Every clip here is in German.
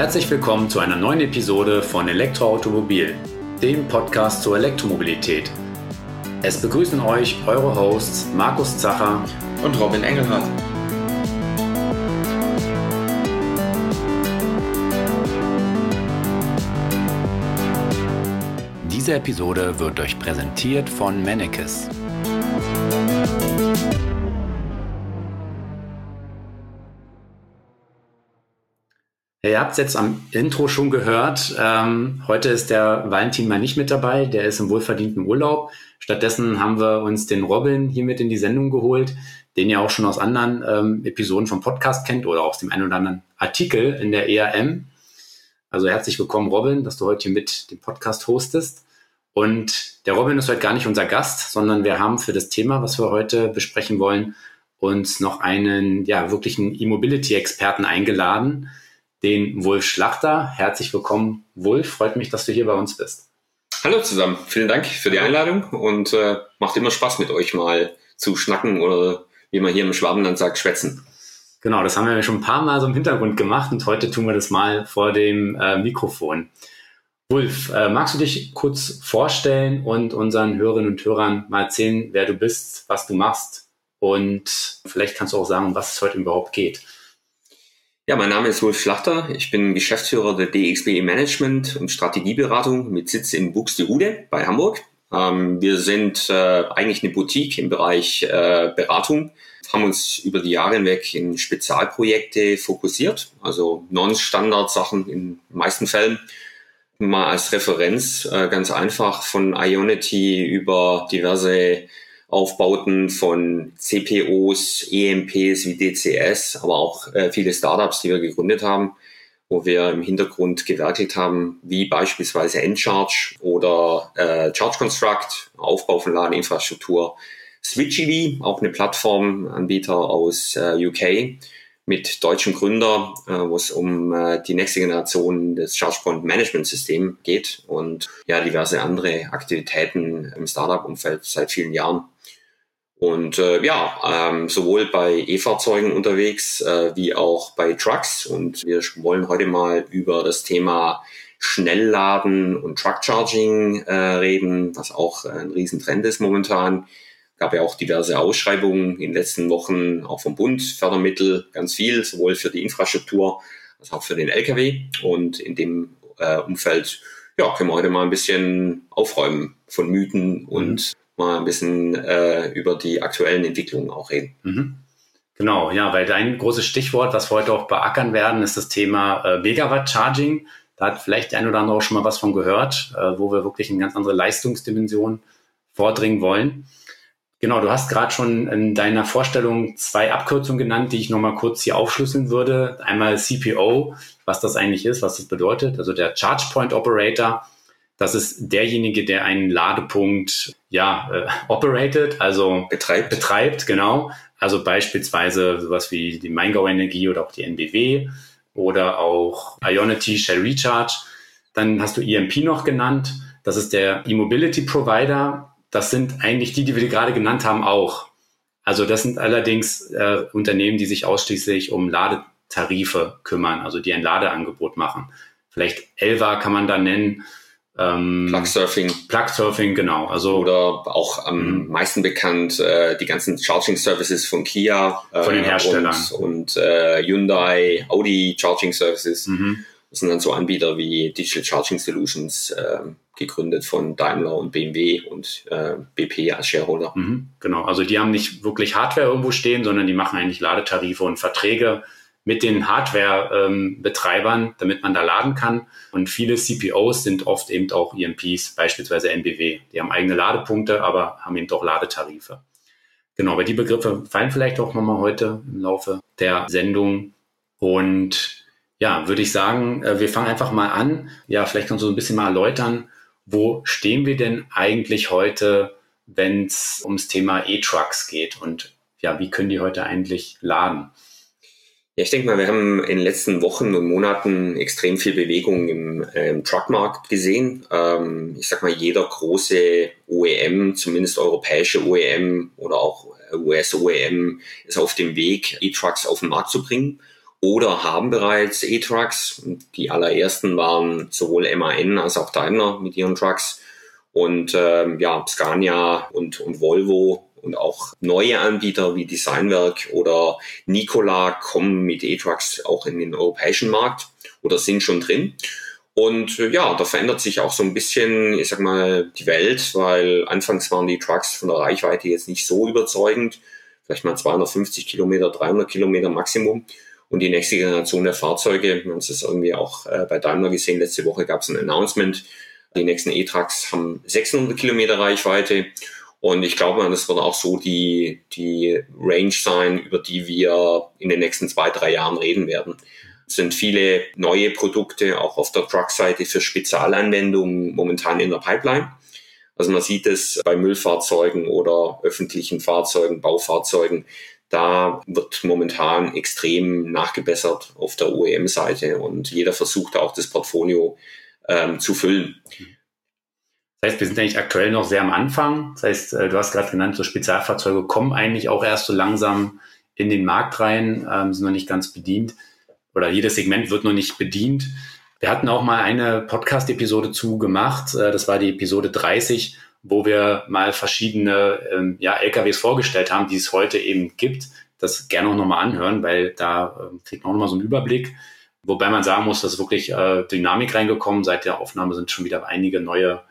Herzlich willkommen zu einer neuen Episode von Elektroautomobil, dem Podcast zur Elektromobilität. Es begrüßen euch eure Hosts Markus Zacher und Robin Engelhardt. Diese Episode wird euch präsentiert von Mannekes. Ihr habt es jetzt am Intro schon gehört. Ähm, heute ist der Valentin mal nicht mit dabei. Der ist im wohlverdienten Urlaub. Stattdessen haben wir uns den Robin hier mit in die Sendung geholt, den ihr auch schon aus anderen ähm, Episoden vom Podcast kennt oder aus dem einen oder anderen Artikel in der ERM. Also herzlich willkommen, Robin, dass du heute hier mit dem Podcast hostest. Und der Robin ist heute gar nicht unser Gast, sondern wir haben für das Thema, was wir heute besprechen wollen, uns noch einen ja wirklichen E-Mobility-Experten eingeladen den Wolf Schlachter. Herzlich willkommen, Wolf. Freut mich, dass du hier bei uns bist. Hallo zusammen. Vielen Dank für die Einladung und äh, macht immer Spaß mit euch mal zu schnacken oder wie man hier im Schwabenland sagt, schwätzen. Genau, das haben wir schon ein paar Mal so im Hintergrund gemacht und heute tun wir das mal vor dem äh, Mikrofon. Wolf, äh, magst du dich kurz vorstellen und unseren Hörerinnen und Hörern mal erzählen, wer du bist, was du machst und vielleicht kannst du auch sagen, was es heute überhaupt geht? Ja, mein Name ist Wolf Schlachter. Ich bin Geschäftsführer der DXB Management und Strategieberatung mit Sitz in Buxtehude bei Hamburg. Ähm, wir sind äh, eigentlich eine Boutique im Bereich äh, Beratung, haben uns über die Jahre hinweg in Spezialprojekte fokussiert, also Non-Standard-Sachen in den meisten Fällen. Mal als Referenz äh, ganz einfach von Ionity über diverse Aufbauten von CPOs, EMPs wie DCS, aber auch äh, viele Startups, die wir gegründet haben, wo wir im Hintergrund gewerkelt haben, wie beispielsweise Encharge oder äh, Charge Construct, Aufbau von Ladeinfrastruktur, Switchily, auch eine Plattformanbieter aus äh, UK mit deutschem Gründer, äh, wo es um äh, die nächste Generation des ChargePoint Management System geht und ja diverse andere Aktivitäten im Startup-Umfeld seit vielen Jahren. Und äh, ja, ähm, sowohl bei E-Fahrzeugen unterwegs äh, wie auch bei Trucks. Und wir wollen heute mal über das Thema Schnellladen und Truck-Charging äh, reden, was auch ein Riesentrend ist momentan. Gab ja auch diverse Ausschreibungen in den letzten Wochen, auch vom Bund, Fördermittel, ganz viel, sowohl für die Infrastruktur als auch für den Lkw. Und in dem äh, Umfeld ja, können wir heute mal ein bisschen aufräumen von Mythen und mal ein bisschen äh, über die aktuellen Entwicklungen auch reden. Mhm. Genau, ja, weil dein großes Stichwort, was wir heute auch beackern werden, ist das Thema äh, Megawatt Charging. Da hat vielleicht ein oder andere auch schon mal was von gehört, äh, wo wir wirklich eine ganz andere Leistungsdimension vordringen wollen. Genau, du hast gerade schon in deiner Vorstellung zwei Abkürzungen genannt, die ich nochmal kurz hier aufschlüsseln würde. Einmal CPO, was das eigentlich ist, was das bedeutet, also der Charge Point Operator das ist derjenige, der einen Ladepunkt ja äh, operated, also betreibt. betreibt, genau. Also beispielsweise sowas wie die Maingau Energie oder auch die NBW oder auch Ionity Shell Recharge. Dann hast du EMP noch genannt. Das ist der E-Mobility Provider. Das sind eigentlich die, die wir gerade genannt haben, auch. Also das sind allerdings äh, Unternehmen, die sich ausschließlich um Ladetarife kümmern, also die ein Ladeangebot machen. Vielleicht Elva kann man da nennen ähm, Plug-Surfing. Plug-Surfing, genau. Also, Oder auch am mhm. meisten bekannt äh, die ganzen Charging-Services von Kia. Äh, von den Herstellern. Und, und äh, Hyundai, Audi Charging Services. Mhm. Das sind dann so Anbieter wie Digital Charging Solutions, äh, gegründet von Daimler und BMW und äh, BP als Shareholder. Mhm, genau, also die haben nicht wirklich Hardware irgendwo stehen, sondern die machen eigentlich Ladetarife und Verträge mit den Hardware-Betreibern, ähm, damit man da laden kann. Und viele CPOs sind oft eben auch EMPs, beispielsweise NBW. Die haben eigene Ladepunkte, aber haben eben auch Ladetarife. Genau, aber die Begriffe fallen vielleicht auch nochmal heute im Laufe der Sendung. Und ja, würde ich sagen, äh, wir fangen einfach mal an. Ja, vielleicht kannst du so ein bisschen mal erläutern, wo stehen wir denn eigentlich heute, wenn es ums Thema E-Trucks geht und ja, wie können die heute eigentlich laden? Ja, ich denke mal, wir haben in den letzten Wochen und Monaten extrem viel Bewegung im, äh, im Truckmarkt gesehen. Ähm, ich sag mal, jeder große OEM, zumindest europäische OEM oder auch US-OEM, ist auf dem Weg, E-Trucks auf den Markt zu bringen. oder haben bereits E-Trucks. Die allerersten waren sowohl MAN als auch Daimler mit ihren Trucks und ähm, ja, Scania und, und Volvo und auch neue Anbieter wie Designwerk oder Nikola kommen mit E-Trucks auch in den europäischen Markt oder sind schon drin. Und äh, ja, da verändert sich auch so ein bisschen, ich sag mal, die Welt, weil anfangs waren die Trucks von der Reichweite jetzt nicht so überzeugend. Vielleicht mal 250 Kilometer, 300 Kilometer Maximum. Und die nächste Generation der Fahrzeuge, wir haben es irgendwie auch äh, bei Daimler gesehen, letzte Woche gab es ein Announcement, die nächsten E-Trucks haben 600 Kilometer Reichweite. Und ich glaube, das wird auch so die, die Range sein, über die wir in den nächsten zwei, drei Jahren reden werden. Es sind viele neue Produkte auch auf der Truck-Seite für Spezialanwendungen momentan in der Pipeline. Also man sieht es bei Müllfahrzeugen oder öffentlichen Fahrzeugen, Baufahrzeugen. Da wird momentan extrem nachgebessert auf der OEM-Seite und jeder versucht auch das Portfolio ähm, zu füllen. Das heißt, wir sind eigentlich aktuell noch sehr am Anfang. Das heißt, äh, du hast gerade genannt, so Spezialfahrzeuge kommen eigentlich auch erst so langsam in den Markt rein, ähm, sind noch nicht ganz bedient oder jedes Segment wird noch nicht bedient. Wir hatten auch mal eine Podcast-Episode zu gemacht. Äh, das war die Episode 30, wo wir mal verschiedene ähm, ja, LKWs vorgestellt haben, die es heute eben gibt. Das gerne auch nochmal anhören, weil da äh, kriegt man auch nochmal so einen Überblick. Wobei man sagen muss, dass wirklich äh, Dynamik reingekommen. Seit der Aufnahme sind schon wieder einige neue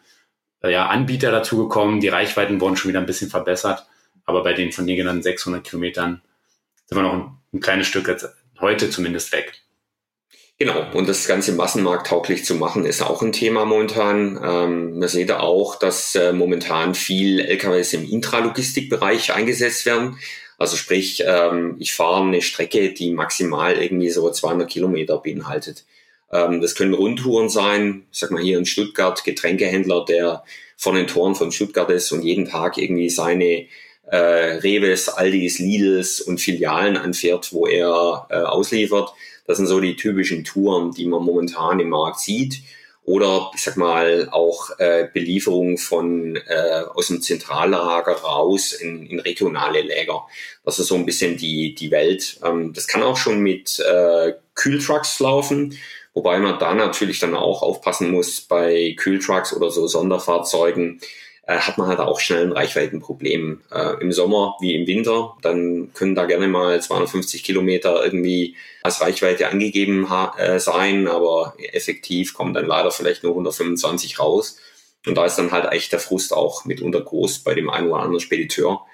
ja, Anbieter dazugekommen. Die Reichweiten wurden schon wieder ein bisschen verbessert. Aber bei den von dir genannten 600 Kilometern sind wir noch ein, ein kleines Stück jetzt heute zumindest weg. Genau, und das Ganze massenmarkttauglich zu machen, ist auch ein Thema momentan. Ähm, man sieht auch, dass äh, momentan viel LKWs im Intralogistikbereich eingesetzt werden. Also sprich, ähm, ich fahre eine Strecke, die maximal irgendwie so 200 Kilometer beinhaltet. Ähm, das können Rundtouren sein. Ich sag mal hier in Stuttgart, Getränkehändler, der von den Toren von Stuttgart ist und jeden Tag irgendwie seine äh, Reves, Aldis, Lidls und Filialen anfährt, wo er äh, ausliefert. Das sind so die typischen Touren, die man momentan im Markt sieht oder ich sag mal auch äh, Belieferung von äh, aus dem Zentrallager raus in, in regionale Läger. Das ist so ein bisschen die die Welt. Ähm, das kann auch schon mit äh, Kühltrucks laufen, wobei man da natürlich dann auch aufpassen muss bei Kühltrucks oder so Sonderfahrzeugen äh, hat man halt auch schnell ein Reichweitenproblem. Äh, Im Sommer wie im Winter, dann können da gerne mal 250 Kilometer irgendwie als Reichweite angegeben äh, sein, aber effektiv kommen dann leider vielleicht nur 125 raus. Und da ist dann halt echt der Frust auch mitunter groß bei dem einen oder anderen Spediteur,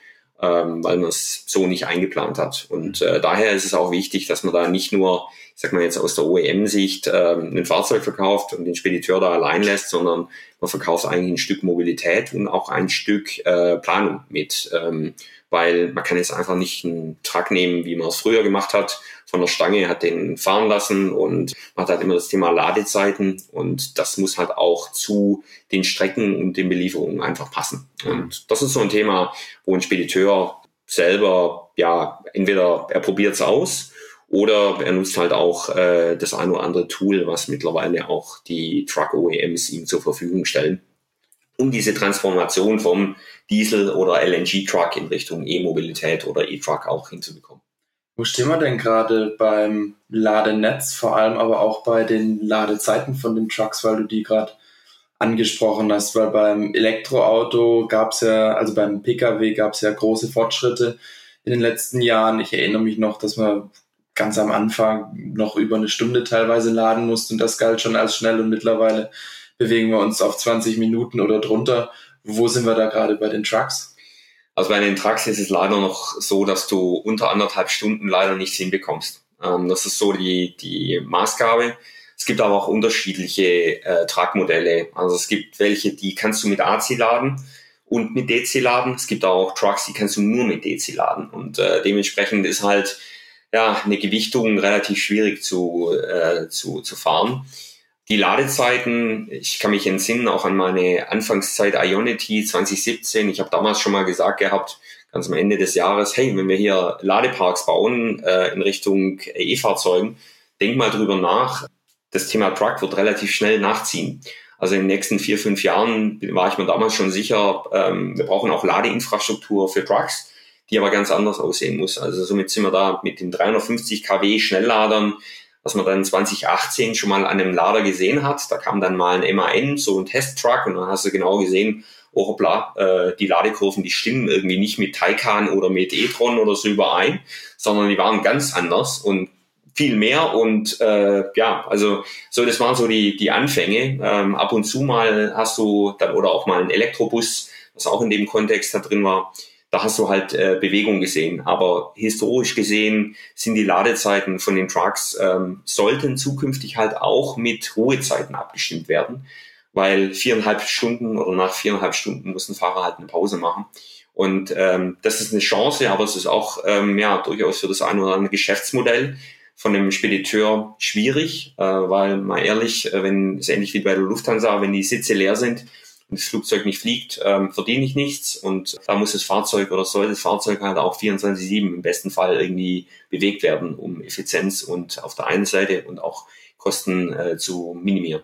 ähm, weil man es so nicht eingeplant hat. Und äh, daher ist es auch wichtig, dass man da nicht nur ich sag mal jetzt aus der OEM-Sicht, ähm, ein Fahrzeug verkauft und den Spediteur da allein lässt, sondern man verkauft eigentlich ein Stück Mobilität und auch ein Stück äh, Planung mit. Ähm, weil man kann jetzt einfach nicht einen Truck nehmen, wie man es früher gemacht hat, von der Stange, hat den fahren lassen und hat halt immer das Thema Ladezeiten und das muss halt auch zu den Strecken und den Belieferungen einfach passen. Und das ist so ein Thema, wo ein Spediteur selber, ja, entweder er probiert es aus oder er nutzt halt auch äh, das ein oder andere Tool, was mittlerweile auch die Truck-OEMs ihm zur Verfügung stellen, um diese Transformation vom Diesel- oder LNG-Truck in Richtung E-Mobilität oder E-Truck auch hinzubekommen. Wo stehen wir denn gerade beim Ladenetz, vor allem aber auch bei den Ladezeiten von den Trucks, weil du die gerade angesprochen hast, weil beim Elektroauto gab es ja, also beim Pkw gab es ja große Fortschritte in den letzten Jahren. Ich erinnere mich noch, dass man ganz am Anfang noch über eine Stunde teilweise laden musste und das galt schon als schnell und mittlerweile bewegen wir uns auf 20 Minuten oder drunter. Wo sind wir da gerade bei den Trucks? Also bei den Trucks ist es leider noch so, dass du unter anderthalb Stunden leider nichts hinbekommst. Ähm, das ist so die, die Maßgabe. Es gibt aber auch unterschiedliche äh, Truckmodelle. Also es gibt welche, die kannst du mit AC laden und mit DC laden. Es gibt auch Trucks, die kannst du nur mit DC laden. Und äh, dementsprechend ist halt ja, eine Gewichtung relativ schwierig zu, äh, zu, zu fahren. Die Ladezeiten, ich kann mich entsinnen auch an meine Anfangszeit Ionity 2017. Ich habe damals schon mal gesagt gehabt, ganz am Ende des Jahres, hey, wenn wir hier Ladeparks bauen äh, in Richtung E-Fahrzeugen, denk mal drüber nach. Das Thema Truck wird relativ schnell nachziehen. Also in den nächsten vier, fünf Jahren war ich mir damals schon sicher, ähm, wir brauchen auch Ladeinfrastruktur für Trucks die aber ganz anders aussehen muss. Also somit sind wir da mit den 350 kW Schnellladern, was man dann 2018 schon mal an einem Lader gesehen hat. Da kam dann mal ein MAN, so ein Testtruck, und dann hast du genau gesehen, oh hoppla, äh, die Ladekurven, die stimmen irgendwie nicht mit Taycan oder mit e-tron oder so überein, sondern die waren ganz anders und viel mehr und äh, ja, also so das waren so die die Anfänge. Ähm, ab und zu mal hast du dann oder auch mal einen Elektrobus, was auch in dem Kontext da drin war. Da hast du halt äh, Bewegung gesehen. Aber historisch gesehen sind die Ladezeiten von den Trucks ähm, sollten zukünftig halt auch mit Ruhezeiten abgestimmt werden weil viereinhalb Stunden oder nach viereinhalb Stunden muss ein Fahrer halt eine Pause machen. Und ähm, das ist eine Chance, aber es ist auch ähm, ja durchaus für das ein oder andere Geschäftsmodell von dem Spediteur schwierig, äh, weil mal ehrlich, äh, wenn es ähnlich wie bei der Lufthansa, wenn die Sitze leer sind das Flugzeug nicht fliegt, ähm, verdiene ich nichts und da muss das Fahrzeug oder soll das Fahrzeug halt auch 24/7 im besten Fall irgendwie bewegt werden, um Effizienz und auf der einen Seite und auch Kosten äh, zu minimieren.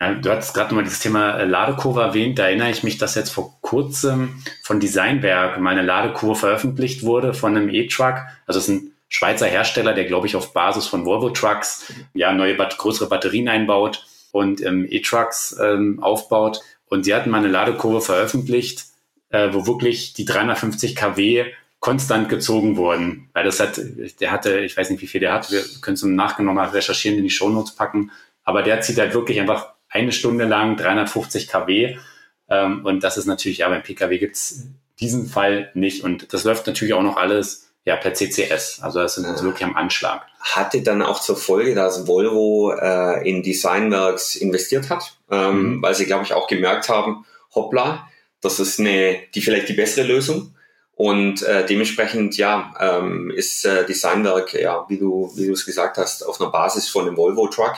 Ja, du hast gerade nochmal dieses Thema äh, Ladekurve erwähnt. Da erinnere ich mich, dass jetzt vor kurzem von Designwerk meine Ladekurve veröffentlicht wurde von einem E-Truck. Also es ist ein Schweizer Hersteller, der, glaube ich, auf Basis von Volvo Trucks ja neue, größere Batterien einbaut und ähm, E-Trucks ähm, aufbaut. Und sie hatten mal eine Ladekurve veröffentlicht, äh, wo wirklich die 350 kW konstant gezogen wurden. Weil das hat, der hatte, ich weiß nicht, wie viel der hat, wir können es im Nachgang nochmal recherchieren, in die Shownotes packen. Aber der zieht halt wirklich einfach eine Stunde lang 350 kW. Ähm, und das ist natürlich, ja, beim Pkw gibt's diesen Fall nicht. Und das läuft natürlich auch noch alles ja, per CCS. Also das sind ja. wirklich am Anschlag. Hatte dann auch zur Folge, dass Volvo äh, in Designworks investiert hat, ähm, mhm. weil sie, glaube ich, auch gemerkt haben, hoppla, das ist eine, die vielleicht die bessere Lösung. Und äh, dementsprechend, ja, ähm, ist äh, Designwerk, ja, wie du, wie du es gesagt hast, auf einer Basis von einem Volvo Truck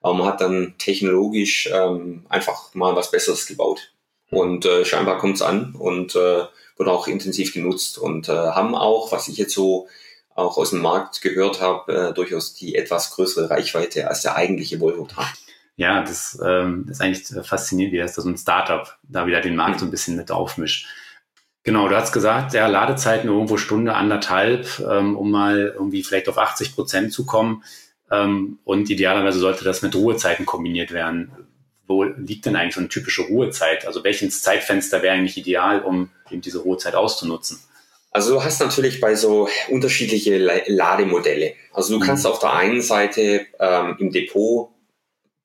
aber man hat dann technologisch ähm, einfach mal was Besseres gebaut. Und äh, scheinbar kommt es an und äh, wird auch intensiv genutzt und äh, haben auch, was ich jetzt so auch aus dem Markt gehört habe, äh, durchaus die etwas größere Reichweite als der eigentliche Volvo hat. Ja, das, ähm, ist eigentlich faszinierend, wie das so ein Startup da wieder den Markt so ein bisschen mit aufmischt. Genau, du hast gesagt, ja, Ladezeiten irgendwo Stunde, anderthalb, ähm, um mal irgendwie vielleicht auf 80 Prozent zu kommen. Ähm, und idealerweise sollte das mit Ruhezeiten kombiniert werden. Wo liegt denn eigentlich so eine typische Ruhezeit? Also welches Zeitfenster wäre eigentlich ideal, um eben diese Ruhezeit auszunutzen? Also du hast natürlich bei so unterschiedliche Lademodelle. Also du kannst mhm. auf der einen Seite ähm, im Depot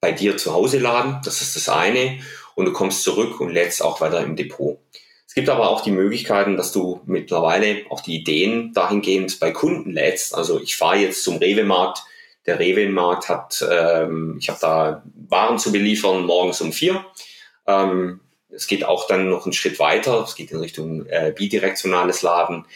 bei dir zu Hause laden, das ist das eine, und du kommst zurück und lädst auch weiter im Depot. Es gibt aber auch die Möglichkeiten, dass du mittlerweile auch die Ideen dahingehend bei Kunden lädst. Also ich fahre jetzt zum Rewe-Markt, der Rewe-Markt hat, ähm, ich habe da Waren zu beliefern morgens um vier. Ähm, es geht auch dann noch einen Schritt weiter. Es geht in Richtung äh, bidirektionales Laden.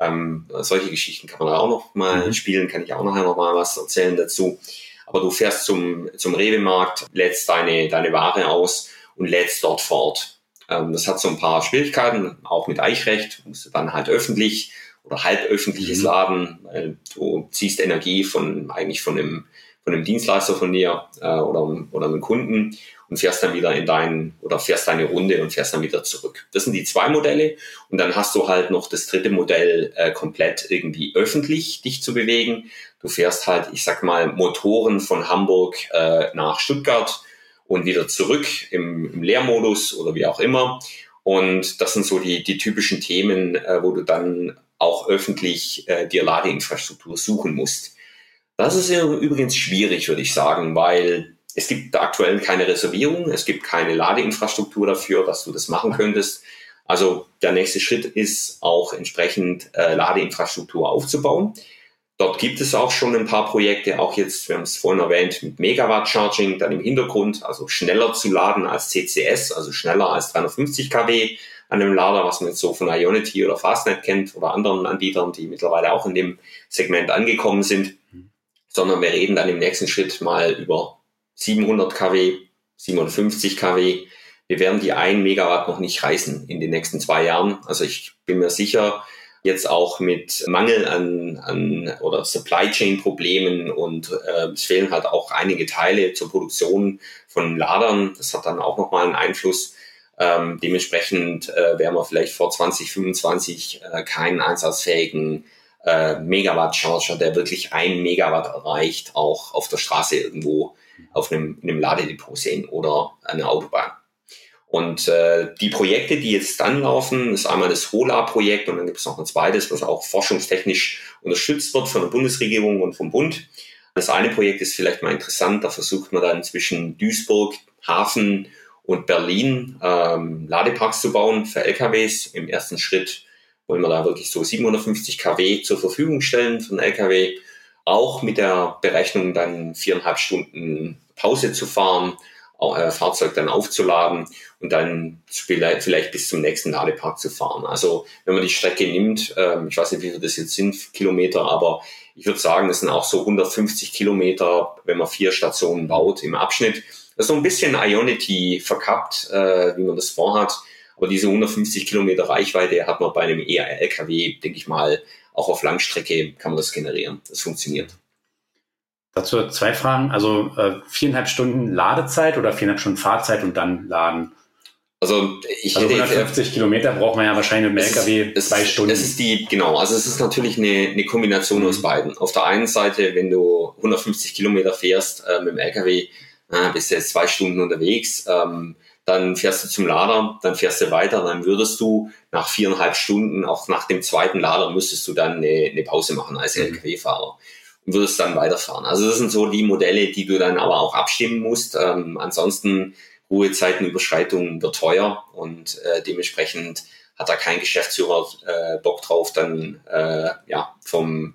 Ähm, solche Geschichten kann man da auch noch mal mhm. spielen, kann ich auch nachher noch mal was erzählen dazu. Aber du fährst zum, zum Rewe-Markt, lädst deine, deine Ware aus und lädst dort fort. Ähm, das hat so ein paar Schwierigkeiten, auch mit Eichrecht, musst du dann halt öffentlich oder halböffentliches mhm. Laden. Weil du ziehst Energie von eigentlich von einem, von einem Dienstleister von dir äh, oder, oder einem Kunden und fährst dann wieder in deinen oder fährst deine Runde und fährst dann wieder zurück. Das sind die zwei Modelle und dann hast du halt noch das dritte Modell äh, komplett irgendwie öffentlich dich zu bewegen. Du fährst halt, ich sag mal, Motoren von Hamburg äh, nach Stuttgart und wieder zurück im, im Leermodus oder wie auch immer. Und das sind so die, die typischen Themen, äh, wo du dann auch öffentlich äh, dir Ladeinfrastruktur suchen musst. Das ist übrigens schwierig, würde ich sagen, weil es gibt aktuell keine Reservierung, es gibt keine Ladeinfrastruktur dafür, dass du das machen könntest. Also der nächste Schritt ist auch entsprechend äh, Ladeinfrastruktur aufzubauen. Dort gibt es auch schon ein paar Projekte, auch jetzt, wir haben es vorhin erwähnt, mit Megawatt Charging dann im Hintergrund, also schneller zu laden als CCS, also schneller als 350 kW an einem Lader, was man jetzt so von Ionity oder Fastnet kennt oder anderen Anbietern, die mittlerweile auch in dem Segment angekommen sind, sondern wir reden dann im nächsten Schritt mal über 700 kW, 750 kW. Wir werden die 1 Megawatt noch nicht reißen in den nächsten zwei Jahren. Also ich bin mir sicher, jetzt auch mit Mangel an, an oder Supply Chain Problemen und äh, es fehlen halt auch einige Teile zur Produktion von Ladern. Das hat dann auch nochmal einen Einfluss Ähm, dementsprechend äh, werden wir vielleicht vor 2025 äh, keinen einsatzfähigen äh, Megawatt-Charger, der wirklich ein Megawatt erreicht, auch auf der Straße irgendwo auf einem, in einem Ladedepot sehen oder eine Autobahn. Und äh, die Projekte, die jetzt dann laufen, ist einmal das HOLA-Projekt und dann gibt es noch ein zweites, was auch forschungstechnisch unterstützt wird von der Bundesregierung und vom Bund. Das eine Projekt ist vielleicht mal interessant, da versucht man dann zwischen Duisburg, Hafen und Berlin ähm, Ladeparks zu bauen für LKWs. Im ersten Schritt wollen wir da wirklich so 750 kW zur Verfügung stellen für einen LKW. Auch mit der Berechnung dann viereinhalb Stunden Pause zu fahren äh, Fahrzeug dann aufzuladen und dann vielleicht, vielleicht bis zum nächsten Ladepark zu fahren. Also wenn man die Strecke nimmt, äh, ich weiß nicht, wie viel das jetzt sind, Kilometer, aber ich würde sagen, das sind auch so 150 Kilometer, wenn man vier Stationen baut im Abschnitt. Das ist so ein bisschen Ionity verkappt, äh, wie man das vorhat. Aber diese 150 Kilometer Reichweite hat man bei einem ER-LKW, denke ich mal, auch auf Langstrecke kann man das generieren. Das funktioniert. Dazu zwei Fragen. Also äh, viereinhalb Stunden Ladezeit oder viereinhalb Stunden Fahrzeit und dann laden? Also ich also 150 Kilometer braucht man ja wahrscheinlich mit dem LKW ist, zwei Stunden. Es ist die, genau, also es ist natürlich eine, eine Kombination mhm. aus beiden. Auf der einen Seite, wenn du 150 Kilometer fährst äh, mit dem LKW, äh, bist du jetzt zwei Stunden unterwegs, ähm, dann fährst du zum Lader, dann fährst du weiter, dann würdest du nach viereinhalb Stunden, auch nach dem zweiten Lader, müsstest du dann eine, eine Pause machen als mhm. LKW-Fahrer und würdest dann weiterfahren. Also das sind so die Modelle, die du dann aber auch abstimmen musst. Ähm, ansonsten Ruhezeitenüberschreitung wird teuer und äh, dementsprechend hat da kein Geschäftsführer äh, Bock drauf, dann äh, ja vom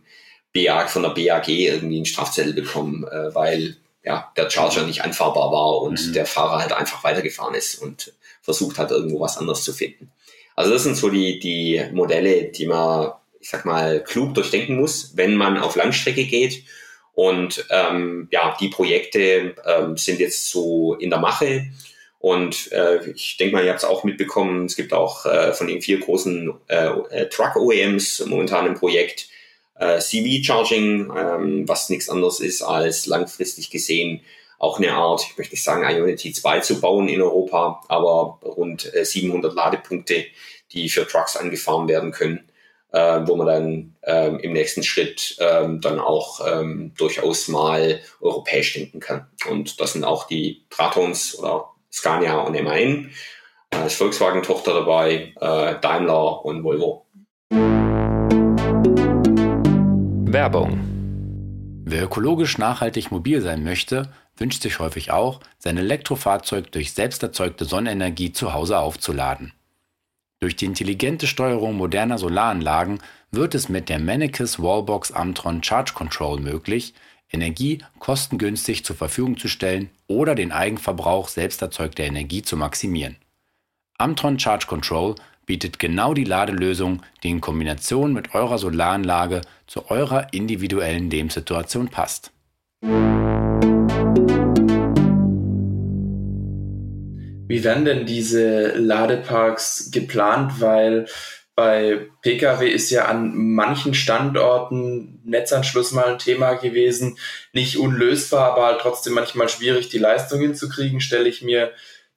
BA, von der BAG irgendwie einen Strafzettel bekommen, äh, weil ja der Charger nicht anfahrbar war und mhm. der Fahrer halt einfach weitergefahren ist und versucht hat, irgendwo was anderes zu finden. Also das sind so die, die Modelle, die man ich sag mal, klug durchdenken muss, wenn man auf Langstrecke geht. Und ähm, ja, die Projekte ähm, sind jetzt so in der Mache. Und äh, ich denke mal, ihr habt es auch mitbekommen, es gibt auch äh, von den vier großen äh, äh Truck-OEMs momentan ein Projekt äh, CV-Charging, ähm, was nichts anderes ist als langfristig gesehen auch eine Art, ich möchte nicht sagen Ionity 2 zu bauen in Europa, aber rund äh, 700 Ladepunkte, die für Trucks angefahren werden können äh, wo man dann ähm, im nächsten Schritt ähm, dann auch ähm, durchaus mal europäisch denken kann. Und das sind auch die Tratons oder Scania und MAN, als Volkswagen-Tochter dabei, äh, Daimler und Volvo. Werbung. Wer ökologisch nachhaltig mobil sein möchte, wünscht sich häufig auch, sein Elektrofahrzeug durch selbst erzeugte Sonnenenergie zu Hause aufzuladen. Durch die intelligente Steuerung moderner Solaranlagen wird es mit der Mennekes Wallbox Amtron Charge Control möglich, Energie kostengünstig zur Verfügung zu stellen oder den Eigenverbrauch selbst erzeugter Energie zu maximieren. Amtron Charge Control bietet genau die Ladelösung, die in Kombination mit eurer Solaranlage zu eurer individuellen Lebenssituation passt. Wie werden denn diese Ladeparks geplant? Weil bei Pkw ist ja an manchen Standorten Netzanschluss mal ein Thema gewesen. Nicht unlösbar, aber halt trotzdem manchmal schwierig, die Leistung hinzukriegen, stelle ich mir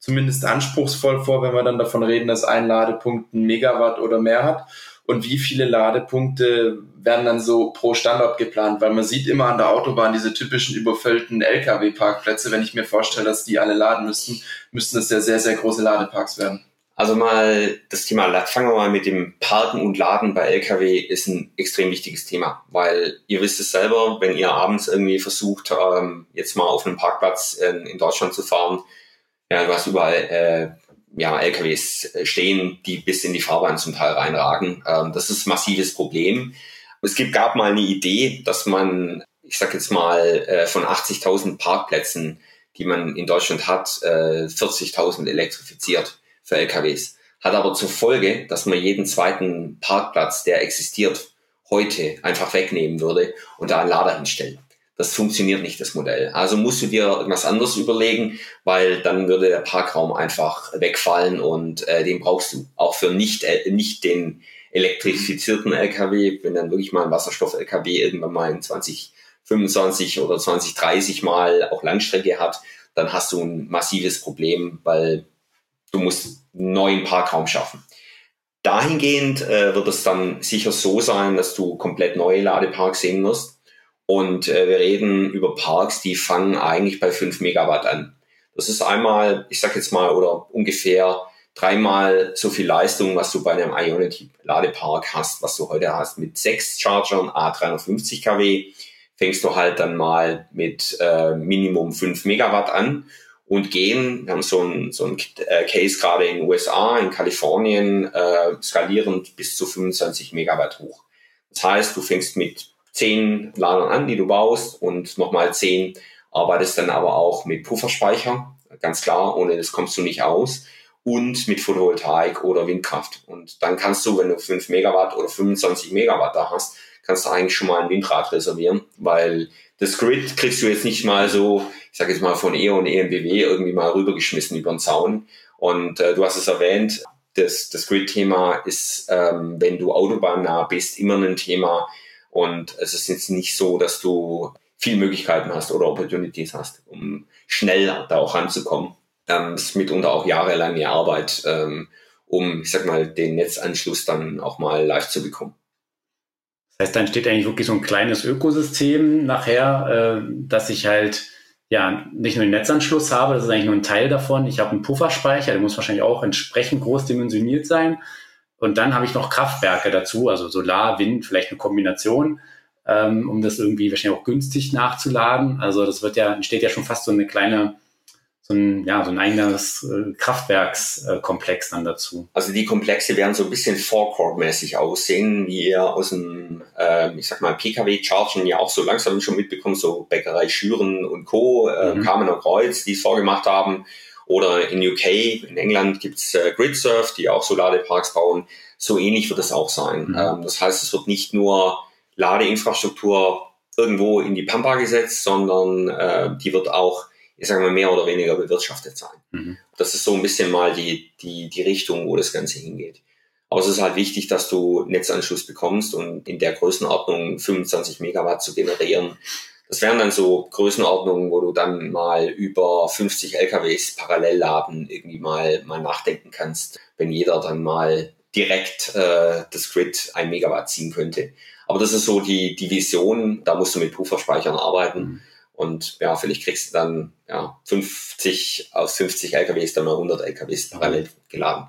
zumindest anspruchsvoll vor, wenn wir dann davon reden, dass ein Ladepunkt ein Megawatt oder mehr hat und wie viele Ladepunkte werden dann so pro Standort geplant? Weil man sieht immer an der Autobahn diese typischen überfüllten Lkw-Parkplätze. Wenn ich mir vorstelle, dass die alle laden müssten, müssten das ja sehr, sehr große Ladeparks werden. Also mal das Thema, fangen wir mal mit dem Parken und Laden bei Lkw ist ein extrem wichtiges Thema, weil ihr wisst es selber, wenn ihr abends irgendwie versucht, ähm, jetzt mal auf einem Parkplatz in, in Deutschland zu fahren, ja, du hast überall äh, ja, LKWs äh, stehen, die bis in die Fahrbahn zum Teil reinragen. Ähm, das ist ein massives Problem. Es gibt, gab mal eine Idee, dass man, ich sag jetzt mal, äh, von 80.000 Parkplätzen, die man in Deutschland hat, äh, 40.000 elektrifiziert für LKWs. Hat aber zur Folge, dass man jeden zweiten Parkplatz, der existiert, heute einfach wegnehmen würde und da einen Lader hinstellen das funktioniert nicht, das Modell. Also musst du dir irgendwas anderes überlegen, weil dann würde der Parkraum einfach wegfallen und äh, den brauchst du. Auch für nicht, äh, nicht den elektrifizierten LKW, wenn dann wirklich mal ein Wasserstoff-LKW irgendwann mal in 2025 oder 2030 mal auch Langstrecke hat, dann hast du ein massives Problem, weil du musst einen neuen Parkraum schaffen. Dahingehend äh, wird es dann sicher so sein, dass du komplett neue Ladeparks sehen wirst. Und äh, wir reden über Parks, die fangen eigentlich bei 5 Megawatt an. Das ist einmal, ich sag jetzt mal, oder ungefähr dreimal so viel Leistung, was du bei einem Ionity-Ladepark hast, was du heute hast. Mit sechs Chargern, A350 kW, fängst du halt dann mal mit äh, Minimum 5 Megawatt an und gehen. Wir haben so ein, so ein äh, Case gerade in den USA, in Kalifornien, äh, skalierend bis zu 25 Megawatt hoch. Das heißt, du fängst mit 10 Ladern an, die du baust und nochmal 10 arbeitest dann aber auch mit Pufferspeicher. Ganz klar, ohne das kommst du nicht aus. Und mit Photovoltaik oder Windkraft. Und dann kannst du, wenn du 5 Megawatt oder 25 Megawatt da hast, kannst du eigentlich schon mal ein Windrad reservieren, weil das Grid kriegst du jetzt nicht mal so, ich sage jetzt mal von E und EMBW irgendwie mal rübergeschmissen über den Zaun. Und äh, du hast es erwähnt, das, das Grid-Thema ist, ähm, wenn du autobahnnah bist, immer ein Thema. Und es ist jetzt nicht so, dass du viele Möglichkeiten hast oder Opportunities hast, um schnell da auch ranzukommen. Ähm, ist mitunter auch jahrelange Arbeit, ähm, um, ich sag mal, den Netzanschluss dann auch mal live zu bekommen. Das heißt, dann steht eigentlich wirklich so ein kleines Ökosystem nachher, äh, dass ich halt ja nicht nur den Netzanschluss habe, das ist eigentlich nur ein Teil davon. Ich habe einen Pufferspeicher, der muss wahrscheinlich auch entsprechend groß dimensioniert sein. Und dann habe ich noch Kraftwerke dazu, also Solar, Wind, vielleicht eine Kombination, ähm, um das irgendwie wahrscheinlich auch günstig nachzuladen. Also das wird ja, entsteht ja schon fast so eine kleine so ein, ja, so ein eigenes äh, Kraftwerkskomplex dann dazu. Also die Komplexe werden so ein bisschen Forecourt-mäßig aussehen, wie ihr aus dem, äh, ich sag mal, Pkw-Chargen ja auch so langsam schon mitbekommt, so Bäckerei Schüren und Co., äh, mhm. Kamener Kreuz, die es vorgemacht haben. Oder in UK, in England gibt's äh, GridSurf, die auch so Ladeparks bauen. So ähnlich wird es auch sein. Mhm. Ähm, das heißt, es wird nicht nur Ladeinfrastruktur irgendwo in die Pampa gesetzt, sondern äh, die wird auch ich sage mal, mehr oder weniger bewirtschaftet sein. Mhm. Das ist so ein bisschen mal die, die, die Richtung, wo das Ganze hingeht. Aber es ist halt wichtig, dass du Netzanschluss bekommst und in der Größenordnung 25 Megawatt zu generieren. Das wären dann so Größenordnungen, wo du dann mal über 50 LKWs parallel laden irgendwie mal, mal nachdenken kannst, wenn jeder dann mal direkt äh, das Grid ein Megawatt ziehen könnte. Aber das ist so die, die Vision, da musst du mit Pufferspeichern arbeiten. Mhm. Und ja, vielleicht kriegst du dann ja, 50 aus 50 LKWs dann mal 100 LKWs parallel geladen.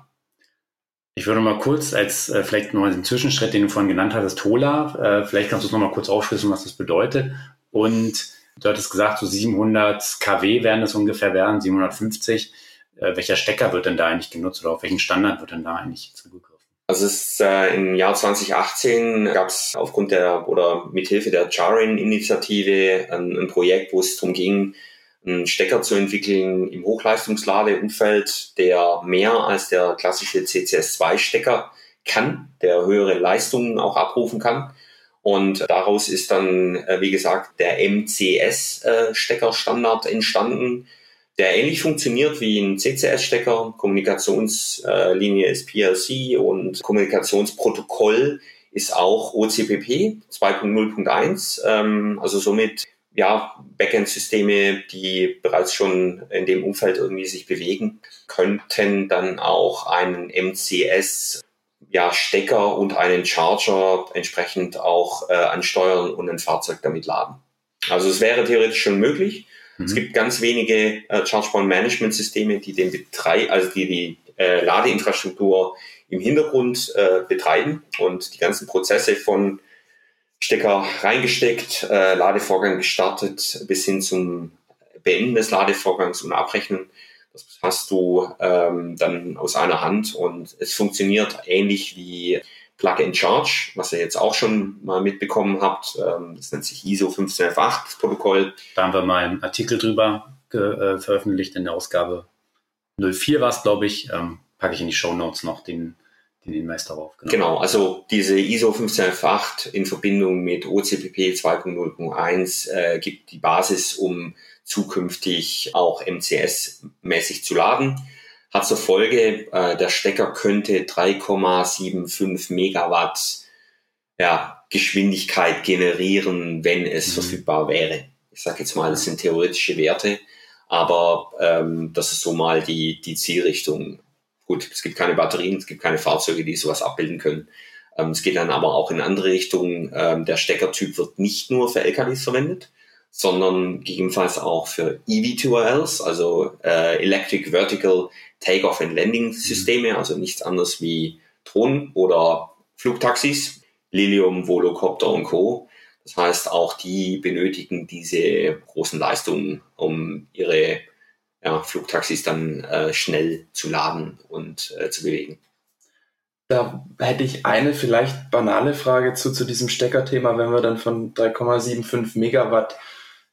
Ich würde mal kurz als äh, vielleicht noch den Zwischenschritt, den du vorhin genannt hattest, Tola, äh, vielleicht kannst du es noch mal kurz aufschlüsseln, was das bedeutet. Und du hattest gesagt, so 700 kW werden es ungefähr werden, 750. Äh, welcher Stecker wird denn da eigentlich genutzt oder auf welchen Standard wird denn da eigentlich zugegriffen? Also es ist, äh, im Jahr 2018 gab es aufgrund der oder mithilfe der Jarin-Initiative ein, ein, Projekt, wo es darum ging, einen Stecker zu entwickeln im Hochleistungsladeumfeld, der mehr als der klassische CCS2-Stecker kann, der höhere Leistungen auch abrufen kann. Und daraus ist dann, äh, wie gesagt, der MCS-Steckerstandard äh, entstanden, der ähnlich funktioniert wie ein CCS-Stecker. Kommunikationslinie ist PLC und Kommunikationsprotokoll ist auch OCPP 2.0.1. Ähm, also somit ja, Backend-Systeme, die bereits schon in dem Umfeld irgendwie sich bewegen, könnten dann auch einen MCS ja, Stecker und einen Charger entsprechend auch äh, ansteuern und ein Fahrzeug damit laden. Also es wäre theoretisch schon möglich. Mhm. Es gibt ganz wenige äh, Charge-Point-Management-Systeme, die den Betrei also die die äh, Ladeinfrastruktur im Hintergrund äh, betreiben und die ganzen Prozesse von Stecker reingesteckt, äh, Ladevorgang gestartet bis hin zum Beenden des Ladevorgangs und Abrechnen. Das hast du ähm, dann aus einer Hand und es funktioniert ähnlich wie Plug and Charge, was ihr jetzt auch schon mal mitbekommen habt. Ähm, das nennt sich ISO 15118 das Protokoll. Da haben wir mal einen Artikel drüber äh, veröffentlicht in der Ausgabe 04 war es, glaube ich. Ähm, packe ich in die Show Notes noch den, den Hinweis darauf. Genau. genau, also diese ISO 15118 in Verbindung mit OCPP 2.0.1 äh, gibt die Basis, um zukünftig auch MCS-mäßig zu laden hat zur Folge, äh, der Stecker könnte 3,75 Megawatt ja, Geschwindigkeit generieren, wenn es mhm. verfügbar wäre. Ich sage jetzt mal, das sind theoretische Werte, aber ähm, das ist so mal die, die Zielrichtung. gut, es gibt keine Batterien, es gibt keine Fahrzeuge, die sowas abbilden können. Ähm, es geht dann aber auch in andere Richtungen. Ähm, der Steckertyp wird nicht nur für LKWs verwendet, sondern gegebenenfalls auch für EV2Ls, also äh, Electric Vertical Takeoff and Landing Systeme, also nichts anderes wie Drohnen oder Flugtaxis, Lilium, Volocopter und Co. Das heißt, auch die benötigen diese großen Leistungen, um ihre ja, Flugtaxis dann äh, schnell zu laden und äh, zu bewegen. Da hätte ich eine vielleicht banale Frage zu, zu diesem Steckerthema, wenn wir dann von 3,75 Megawatt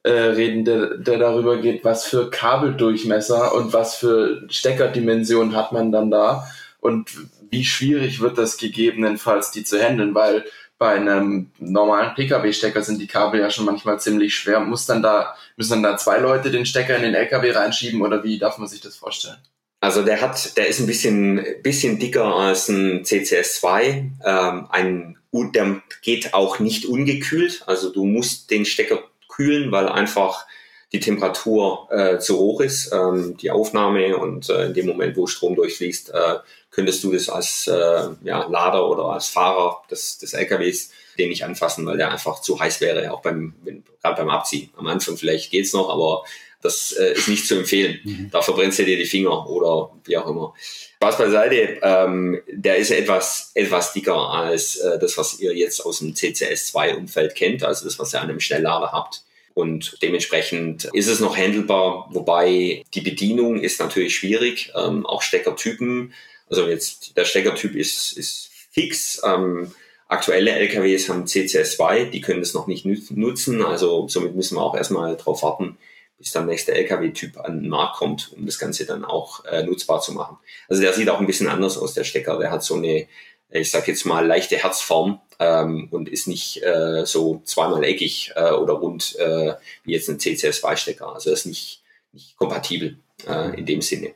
äh, reden, der, der darüber geht, was für Kabeldurchmesser und was für Steckerdimensionen hat man dann da und wie schwierig wird das gegebenenfalls, die zu handeln, weil bei einem normalen Pkw-Stecker sind die Kabel ja schon manchmal ziemlich schwer. Muss dann da, müssen dann da zwei Leute den Stecker in den LKW reinschieben oder wie darf man sich das vorstellen? Also der hat, der ist ein bisschen, bisschen dicker als ein CCS2. Ähm, ein, der geht auch nicht ungekühlt. Also du musst den Stecker kühlen, weil einfach die Temperatur äh, zu hoch ist, ähm, die Aufnahme und äh, in dem Moment, wo Strom durchfließt, äh, könntest du das als äh, ja, Lader oder als Fahrer des, des LKWs den nicht anfassen, weil der einfach zu heiß wäre, auch beim, gerade beim Abziehen. Am Anfang vielleicht geht's noch, aber das äh, ist nicht zu empfehlen. Mhm. Da verbrennst du dir die Finger oder wie auch immer. Spaß beiseite, ähm, der ist etwas, etwas dicker als äh, das, was ihr jetzt aus dem CCS2-Umfeld kennt, also das, was ihr an einem Schnelllader habt. Und dementsprechend ist es noch handelbar, wobei die Bedienung ist natürlich schwierig, ähm, auch Steckertypen. Also jetzt der Steckertyp ist, ist fix. Ähm, aktuelle LKWs haben CCS2, die können das noch nicht nutzen. Also somit müssen wir auch erstmal darauf warten, bis der nächste LKW-Typ an den Markt kommt, um das Ganze dann auch äh, nutzbar zu machen. Also der sieht auch ein bisschen anders aus, der Stecker. Der hat so eine, ich sag jetzt mal, leichte Herzform ähm, und ist nicht äh, so zweimal eckig äh, oder rund äh, wie jetzt ein CCS2-Stecker. Also ist nicht, nicht kompatibel äh, in dem Sinne.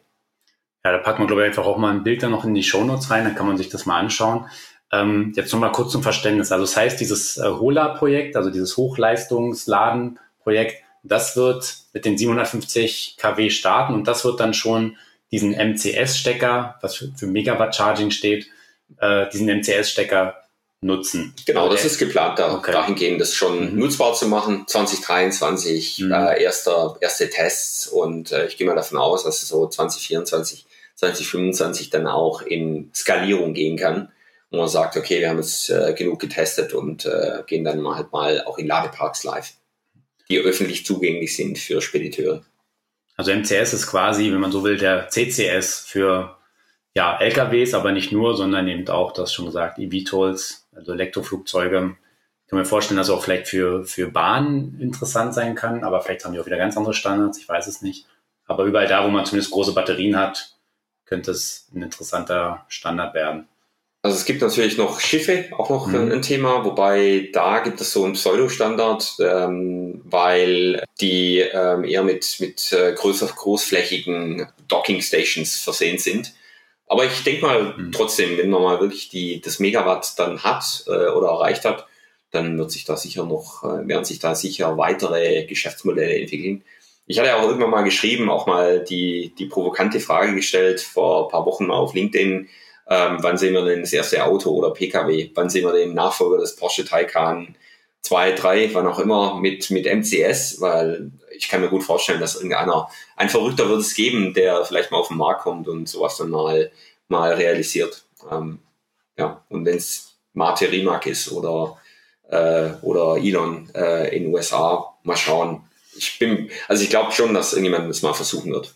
Ja, da packen wir, glaube ich, einfach auch mal ein Bild dann noch in die Shownotes rein, dann kann man sich das mal anschauen. Ähm, jetzt nochmal kurz zum Verständnis. Also das heißt, dieses äh, HOLA-Projekt, also dieses Hochleistungsladen-Projekt, das wird mit den 750 kW starten und das wird dann schon diesen MCS-Stecker, was für, für Megawatt Charging steht, äh, diesen MCS-Stecker nutzen. Genau, das ist geplant, da, okay. dahingehend das schon mhm. nutzbar zu machen. 2023 mhm. äh, erster, erste Tests und äh, ich gehe mal davon aus, dass es so 2024, 2025 dann auch in Skalierung gehen kann. Wo man sagt, okay, wir haben jetzt äh, genug getestet und äh, gehen dann mal halt mal auch in Ladeparks live, die öffentlich zugänglich sind für Spediteure. Also MCS ist quasi, wenn man so will, der CCS für ja, LKWs, aber nicht nur, sondern eben auch, das schon gesagt, eVTOLs, also Elektroflugzeuge. Ich kann mir vorstellen, dass auch vielleicht für, für Bahnen interessant sein kann, aber vielleicht haben die auch wieder ganz andere Standards, ich weiß es nicht. Aber überall da, wo man zumindest große Batterien hat, könnte es ein interessanter Standard werden. Also es gibt natürlich noch Schiffe, auch noch mhm. ein Thema, wobei da gibt es so einen Pseudo-Standard, ähm, weil die ähm, eher mit, mit äh, größer, großflächigen Docking-Stations versehen sind. Aber ich denke mal mhm. trotzdem, wenn man mal wirklich die, das Megawatt dann hat äh, oder erreicht hat, dann wird sich da sicher noch, äh, werden sich da sicher weitere Geschäftsmodelle entwickeln. Ich hatte auch irgendwann mal geschrieben, auch mal die, die provokante Frage gestellt, vor ein paar Wochen mal auf LinkedIn, ähm, wann sehen wir denn das erste Auto oder Pkw? Wann sehen wir den Nachfolger des Porsche Taycan 2, 3, wann auch immer mit, mit MCS? Weil ich kann mir gut vorstellen, dass irgendeiner, ein Verrückter wird es geben, der vielleicht mal auf den Markt kommt und sowas dann mal, mal realisiert. Ähm, ja, und wenn es Mate Rimac ist oder, äh, oder Elon äh, in den USA, mal schauen. Ich bin, also ich glaube schon, dass irgendjemand das mal versuchen wird.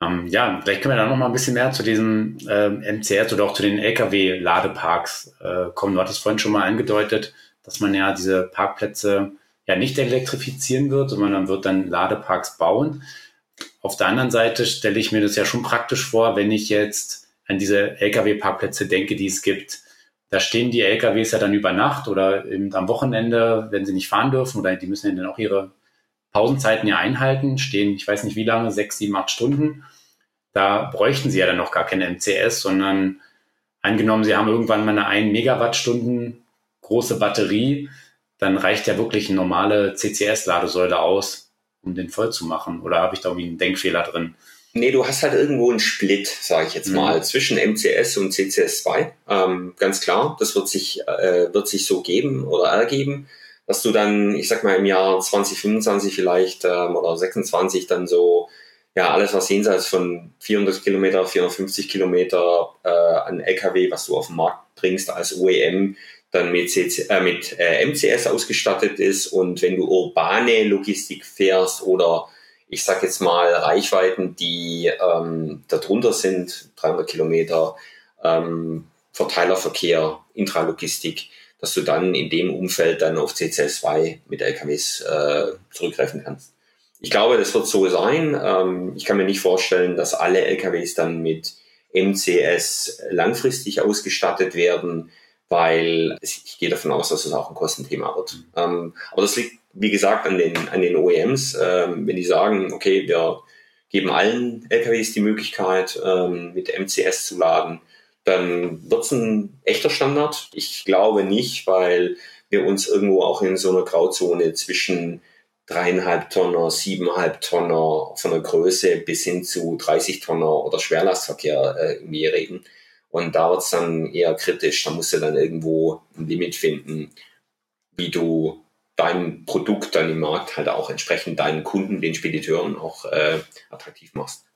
Um, ähm, ja, vielleicht können wir da noch mal ein bisschen mehr zu diesem äh, MCS oder auch zu den LKW-Ladeparks äh, kommen. Du hattest vorhin schon mal angedeutet, dass man ja diese Parkplätze ja nicht elektrifizieren wird, sondern man wird dann Ladeparks bauen. Auf der anderen Seite stelle ich mir das ja schon praktisch vor, wenn ich jetzt an diese Lkw-Parkplätze denke, die es gibt. Da stehen die LKWs ja dann über Nacht oder eben am Wochenende, wenn sie nicht fahren dürfen oder die müssen ja dann auch ihre Pausenzeiten ja einhalten, stehen, ich weiß nicht wie lange, sechs, sieben, acht Stunden. Da bräuchten sie ja dann noch gar keine MCS, sondern angenommen, sie haben irgendwann mal eine 1 Megawattstunden große Batterie, dann reicht ja wirklich eine normale CCS-Ladesäule aus, um den voll zu machen. Oder habe ich da irgendwie einen Denkfehler drin? Nee, du hast halt irgendwo einen Split, sage ich jetzt mhm. mal, zwischen MCS und CCS2. Ähm, ganz klar, das wird sich, äh, wird sich so geben oder ergeben, dass du dann, ich sag mal, im Jahr 2025 vielleicht ähm, oder 26 dann so, ja, alles was jenseits von 400 Kilometer, 450 Kilometer äh, an LKW, was du auf den Markt bringst als OEM, dann mit, CC, äh, mit äh, MCS ausgestattet ist. Und wenn du urbane Logistik fährst oder ich sage jetzt mal Reichweiten, die ähm, darunter sind, 300 Kilometer, ähm, Verteilerverkehr, Intralogistik, dass du dann in dem Umfeld dann auf CCS2 mit LKWs äh, zurückgreifen kannst. Ich glaube, das wird so sein. Ähm, ich kann mir nicht vorstellen, dass alle LKWs dann mit MCS langfristig ausgestattet werden weil ich gehe davon aus, dass es auch ein Kostenthema wird. Mhm. Ähm, aber das liegt, wie gesagt, an den, an den OEMs, ähm, wenn die sagen, okay, wir geben allen LKWs die Möglichkeit, ähm, mit MCS zu laden, dann wird es ein echter Standard. Ich glaube nicht, weil wir uns irgendwo auch in so einer Grauzone zwischen dreieinhalb Tonner, siebeneinhalb Tonner von der Größe bis hin zu 30 Tonner oder Schwerlastverkehr äh, irgendwie reden. Und da wird es dann eher kritisch. Da musst du dann irgendwo ein Limit finden, wie du dein Produkt dann im Markt halt auch entsprechend deinen Kunden, den Spediteuren auch äh, attraktiv machst.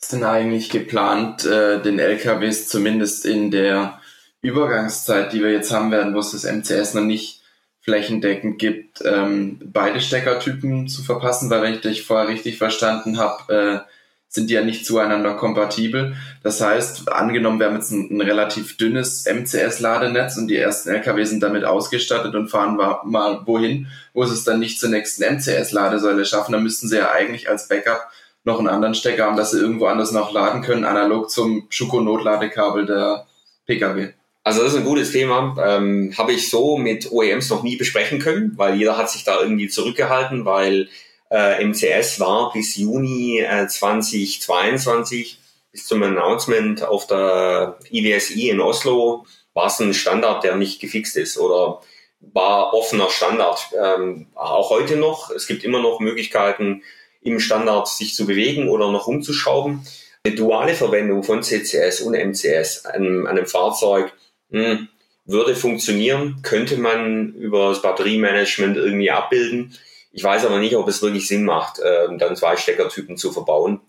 Ist denn eigentlich geplant, äh, den LKWs zumindest in der Übergangszeit, die wir jetzt haben werden, wo es das MCS noch nicht flächendeckend gibt, ähm, beide Steckertypen zu verpassen? Weil wenn ich dich vorher richtig verstanden habe, äh, sind ja nicht zueinander kompatibel. Das heißt, angenommen, wir haben jetzt ein, ein relativ dünnes MCS-Ladenetz und die ersten LKW sind damit ausgestattet und fahren mal wohin, wo sie es dann nicht zur nächsten MCS-Ladesäule schaffen, dann müssten sie ja eigentlich als Backup noch einen anderen Stecker haben, dass sie irgendwo anders noch laden können, analog zum Schuko-Notladekabel der Pkw. Also das ist ein gutes Thema. Ähm, Habe ich so mit OEMs noch nie besprechen können, weil jeder hat sich da irgendwie zurückgehalten, weil äh, MCS war bis Juni äh, 2022, bis zum Announcement auf der IWSI in Oslo, war es ein Standard, der nicht gefixt ist oder war offener Standard. Ähm, auch heute noch. Es gibt immer noch Möglichkeiten, im Standard sich zu bewegen oder noch umzuschrauben. Eine duale Verwendung von CCS und MCS an, einem Fahrzeug mh, hm, würde funktionieren, könnte man über das Batteriemanagement irgendwie abbilden. Ich weiß aber nicht, ob es wirklich Sinn macht, ähm, dann zwei Steckertypen zu verbauen.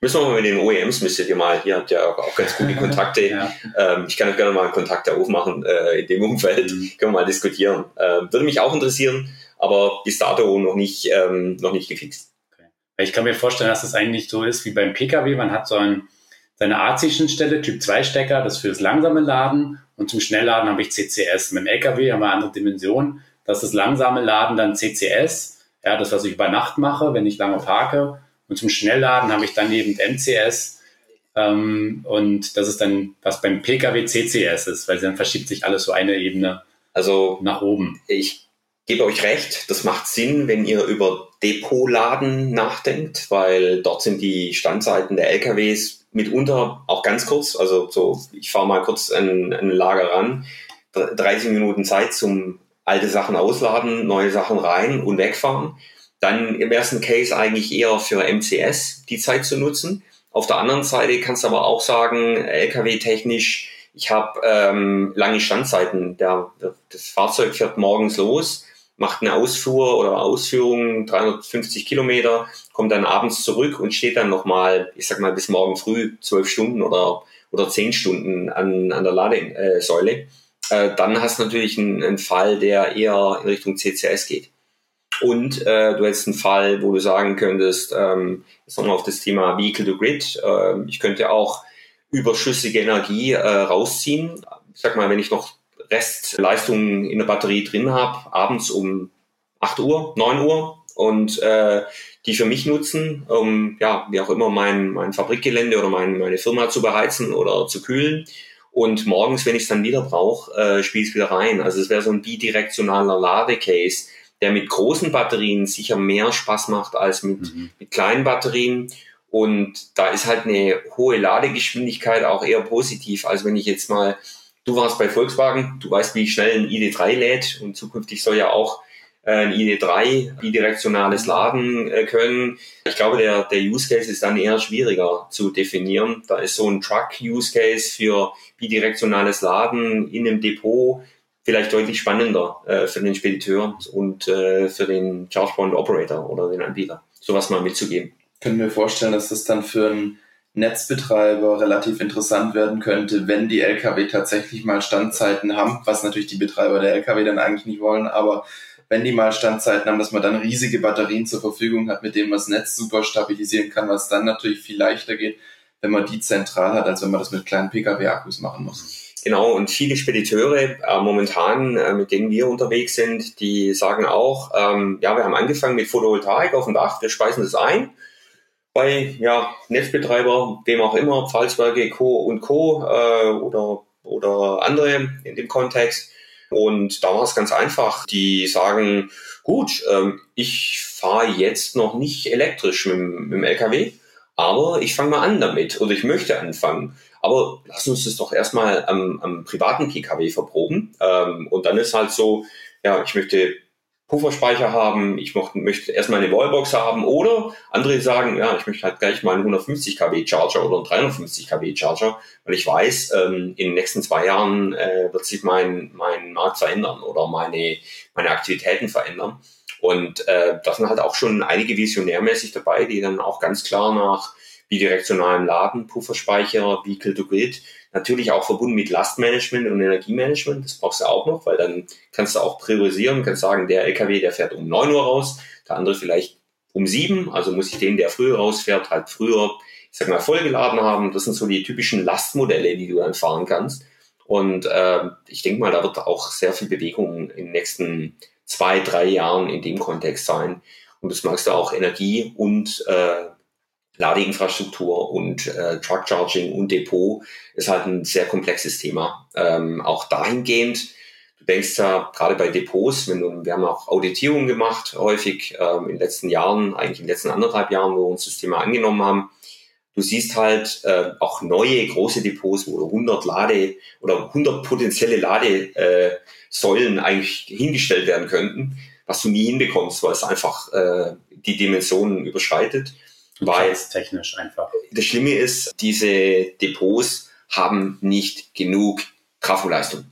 Müssen wir mal mit den OEMs, müsstet ihr mal, hier habt ihr auch ganz gute Kontakte. ja. ähm, ich kann auch gerne mal Kontakte aufmachen äh, in dem Umfeld, mhm. können wir mal diskutieren. Ähm, würde mich auch interessieren, aber bis dato noch nicht, ähm, noch nicht gefixt. Okay. Ich kann mir vorstellen, dass das eigentlich so ist wie beim Pkw. Man hat so ein, seine AC-Schnittstelle, Typ 2 Stecker, das für das langsame Laden und zum Schnellladen habe ich CCS. Mit dem LKW haben wir eine andere Dimension. Das ist das langsame Laden dann CCS ja, das, was ich über Nacht mache, wenn ich lange parke. Und zum Schnellladen habe ich dann eben MCS. Ähm, und das ist dann, was beim Pkw CCS ist, weil dann verschiebt sich alles so eine Ebene also nach oben. Ich gebe euch recht, das macht Sinn, wenn ihr über Depotladen nachdenkt, weil dort sind die Standseiten der LKWs mitunter auch ganz kurz. Also so, ich fahre mal kurz an ein Lager ran, 30 Minuten Zeit zum alte Sachen ausladen, neue Sachen rein und wegfahren. Dann im ersten Case eigentlich eher für MCS die Zeit zu nutzen. Auf der anderen Seite kannst du aber auch sagen, LKW-technisch, ich habe ähm, lange Standzeiten. Der, das Fahrzeug fährt morgens los, macht eine Ausfuhr oder Ausführung 350 Kilometer, kommt dann abends zurück und steht dann nochmal, ich sag mal, bis morgen früh zwölf Stunden oder, oder zehn Stunden an, an der Ladesäule äh, dann hast du natürlich einen, einen, Fall, der eher in Richtung CCS geht. Und äh, du hättest einen Fall, wo du sagen könntest, ähm, jetzt nochmal auf das Thema Vehicle to Grid, äh, ich könnte auch überschüssige Energie äh, rausziehen. Ich sag mal, wenn ich noch Restleistung in der Batterie drin habe, abends um 8 Uhr, 9 Uhr und äh, die für mich nutzen, um ja, wie auch immer mein, mein Fabrikgelände oder mein, meine Firma zu beheizen oder zu kühlen und morgens, wenn ich es dann wieder brauche, äh, spiele ich es wieder rein. Also es wäre so ein bidirektionaler Ladecase, der mit großen Batterien sicher mehr Spaß macht als mit, mhm. mit kleinen Batterien. Und da ist halt eine hohe Ladegeschwindigkeit auch eher positiv, als wenn ich jetzt mal, du warst bei Volkswagen, du weißt, wie schnell ein ID3 lädt und zukünftig soll ja auch ein ID3 bidirektionales Laden äh, können. Ich glaube, der, der Use Case ist dann eher schwieriger zu definieren. Da ist so ein Truck-Use Case für bidirektionales Laden in einem Depot vielleicht deutlich spannender äh, für den Spediteur und äh, für den Charge Point Operator oder den Anbieter, sowas mal mitzugeben. Können wir vorstellen, dass das dann für einen Netzbetreiber relativ interessant werden könnte, wenn die Lkw tatsächlich mal Standzeiten haben, was natürlich die Betreiber der Lkw dann eigentlich nicht wollen, aber wenn die mal Standzeiten haben, dass man dann riesige Batterien zur Verfügung hat, mit denen man das Netz super stabilisieren kann, was dann natürlich viel leichter geht, wenn man die zentral hat, als wenn man das mit kleinen Pkw-Akkus machen muss. Genau, und viele Spediteure äh, momentan, äh, mit denen wir unterwegs sind, die sagen auch, ähm, ja, wir haben angefangen mit Photovoltaik auf dem Dach, wir speisen das ein. Bei ja, Netzbetreiber, wem auch immer, Pfalzwerke, Co. und Co. Äh, oder, oder andere in dem Kontext. Und da war es ganz einfach. Die sagen, gut, ähm, ich fahre jetzt noch nicht elektrisch mit, mit dem LKW, aber ich fange mal an damit oder ich möchte anfangen. Aber lass uns das doch erstmal am, am privaten PKW verproben. Ähm, und dann ist halt so, ja, ich möchte Pufferspeicher haben, ich möchte, möchte erstmal eine Wallbox haben oder andere sagen, ja, ich möchte halt gleich mal einen 150 kW Charger oder einen 350 kW Charger, weil ich weiß, ähm, in den nächsten zwei Jahren äh, wird sich mein, mein Markt verändern oder meine, meine Aktivitäten verändern. Und äh, da sind halt auch schon einige visionärmäßig dabei, die dann auch ganz klar nach bidirektionalen Laden, Pufferspeicher, Vehicle to Grid, natürlich auch verbunden mit Lastmanagement und Energiemanagement. Das brauchst du auch noch, weil dann kannst du auch priorisieren, kannst sagen, der LKW, der fährt um neun Uhr raus, der andere vielleicht um sieben. Also muss ich den, der früher rausfährt, halt früher, ich sag mal, vollgeladen haben. Das sind so die typischen Lastmodelle, die du dann fahren kannst. Und äh, ich denke mal, da wird auch sehr viel Bewegung in den nächsten zwei, drei Jahren in dem Kontext sein. Und das magst du auch Energie und äh, Ladeinfrastruktur und äh, Truck Charging und Depot ist halt ein sehr komplexes Thema. Ähm, auch dahingehend, du denkst ja gerade bei Depots, wenn du, wir haben auch Auditierungen gemacht, häufig ähm, in den letzten Jahren, eigentlich in den letzten anderthalb Jahren, wo wir uns das Thema angenommen haben. Du siehst halt äh, auch neue große Depots, wo 100 Lade oder 100 potenzielle Ladesäulen äh, eigentlich hingestellt werden könnten, was du nie hinbekommst, weil es einfach äh, die Dimensionen überschreitet. Weil technisch einfach. Das Schlimme ist, diese Depots haben nicht genug Trafoleistung.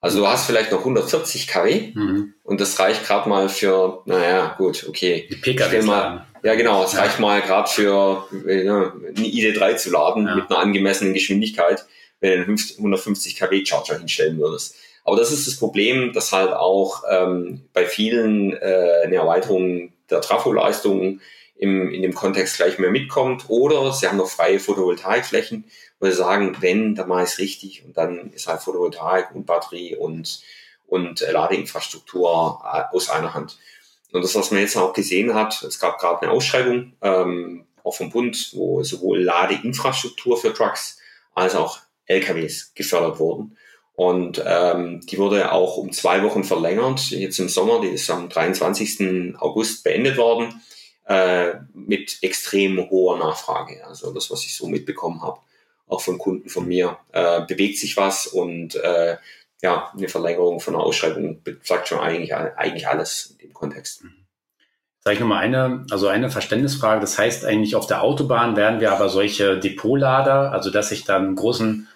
Also du hast vielleicht noch 140 kW mhm. und das reicht gerade mal für, naja, gut, okay. Die PKWs mal, Ja, genau, es reicht mal gerade für äh, ja, eine ID3 zu laden ja. mit einer angemessenen Geschwindigkeit, wenn du einen 150 kW Charger hinstellen würdest. Aber das ist das Problem, dass halt auch ähm, bei vielen äh, eine Erweiterung der Trafoleistung im, in dem Kontext gleich mehr mitkommt. Oder sie haben noch freie Photovoltaikflächen, wo sie sagen, wenn, dann mache ich es richtig. Und dann ist halt Photovoltaik und Batterie und, und Ladeinfrastruktur äh, aus einer Hand. Und das, was man jetzt auch gesehen hat, es gab gerade eine Ausschreibung, ähm, auch vom Bund, wo sowohl Ladeinfrastruktur für Trucks als auch LKWs gefördert wurden. Und ähm, die wurde auch um zwei Wochen verlängert, jetzt im Sommer, die ist am 23. August beendet worden äh, mit extrem hoher Nachfrage. Also das, was ich so mitbekommen habe, auch von Kunden von mir, äh, bewegt sich was und äh, ja, eine Verlängerung von einer Ausschreibung sagt schon eigentlich, eigentlich alles in dem Kontext. Mhm. Sag ich nochmal eine, also eine Verständnisfrage. Das heißt eigentlich, auf der Autobahn werden wir aber solche Depotlader, also dass ich dann einen großen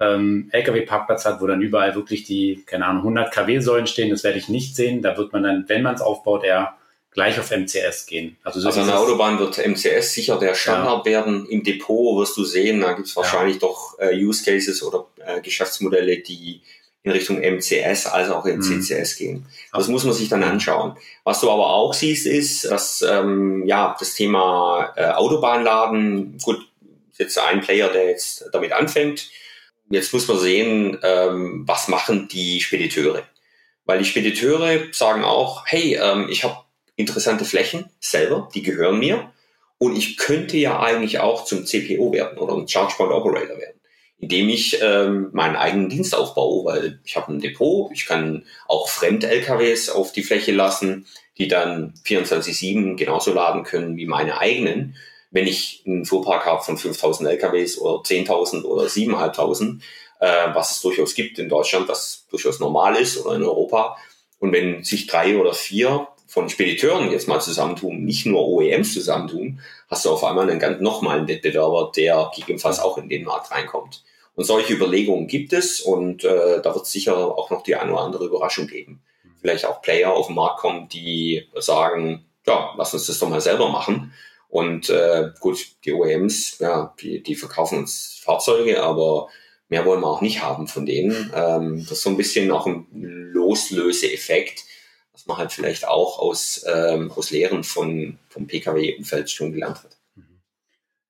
ähm, LKW-Parkplatz hat, wo dann überall wirklich die, keine Ahnung, 100 kW-Säulen stehen, das werde ich nicht sehen. Da wird man dann, wenn man es aufbaut, eher gleich auf MCS gehen. Also, so also an der Autobahn wird MCS sicher der Standard ja. werden. Im Depot wirst du sehen, da gibt es wahrscheinlich ja. doch äh, Use Cases oder äh, Geschäftsmodelle, die in Richtung MCS als auch in mhm. CCS gehen. Das muss man sich dann anschauen. Was du aber auch siehst, ist, dass ähm, ja das Thema äh, Autobahnladen, gut, jetzt ein Player, der jetzt damit anfängt. Jetzt muss man sehen, ähm, was machen die Spediteure. Weil die Spediteure sagen auch, hey, ähm, ich habe interessante Flächen selber, die gehören mir. Und ich könnte ja eigentlich auch zum CPO werden oder ein Charge Point Operator werden, indem ich ähm, meinen eigenen Dienst aufbaue, weil ich habe ein Depot, ich kann auch Fremd-LKWs auf die Fläche lassen, die dann 24-7 genauso laden können wie meine eigenen. Wenn ich einen Fuhrpark habe von 5000 LKWs oder 10.000 oder 7.500, äh, was es durchaus gibt in Deutschland, was durchaus normal ist oder in Europa, und wenn sich drei oder vier von Spediteuren jetzt mal zusammentun, nicht nur OEMs zusammentun, hast du auf einmal einen ganz nochmalen Wettbewerber, der gegebenenfalls auch in den Markt reinkommt. Und solche Überlegungen gibt es und äh, da wird es sicher auch noch die eine oder andere Überraschung geben. Vielleicht auch Player auf den Markt kommen, die sagen, ja, lass uns das doch mal selber machen. Und äh, gut, die OEMs, ja, die, die verkaufen uns Fahrzeuge, aber mehr wollen wir auch nicht haben von denen. Ähm, das ist so ein bisschen auch ein Loslöseeffekt, was man halt vielleicht auch aus, ähm, aus Lehren von, vom Pkw-Umfeld schon gelernt hat.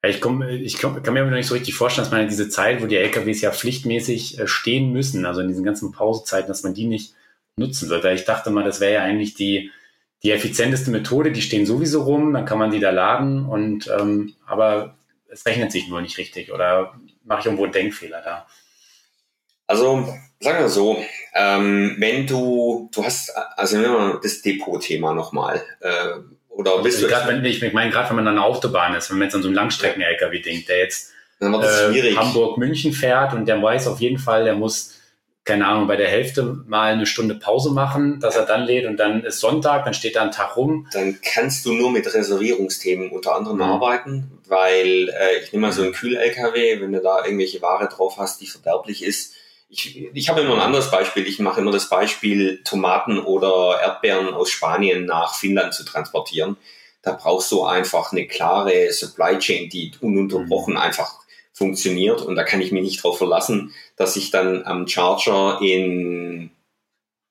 Ich, komm, ich komm, kann mir aber noch nicht so richtig vorstellen, dass man diese Zeit, wo die LKWs ja pflichtmäßig äh, stehen müssen, also in diesen ganzen Pausezeiten, dass man die nicht nutzen wird. Weil ich dachte mal, das wäre ja eigentlich die, die effizienteste Methode, die stehen sowieso rum, dann kann man die da laden und ähm, aber es rechnet sich nur nicht richtig oder mache ich irgendwo einen Denkfehler da? Also sagen wir so, ähm, wenn du, du hast, also nehmen wir das Depot-Thema nochmal. Äh, oder also bist du. Grad, wenn, ich meine, gerade wenn man an der Autobahn ist, wenn man jetzt an so einen Langstrecken-LKW denkt, der jetzt äh, Hamburg-München fährt und der weiß auf jeden Fall, der muss, keine Ahnung, bei der Hälfte mal eine Stunde Pause machen, dass er dann lädt und dann ist Sonntag, dann steht da ein Tag rum. Dann kannst du nur mit Reservierungsthemen unter anderem mhm. arbeiten, weil äh, ich nehme mal so einen Kühl-LKW, wenn du da irgendwelche Ware drauf hast, die verderblich ist, ich, ich habe immer ein anderes Beispiel. Ich mache immer das Beispiel, Tomaten oder Erdbeeren aus Spanien nach Finnland zu transportieren. Da brauchst du einfach eine klare Supply Chain, die ununterbrochen mhm. einfach funktioniert. Und da kann ich mich nicht darauf verlassen, dass ich dann am Charger in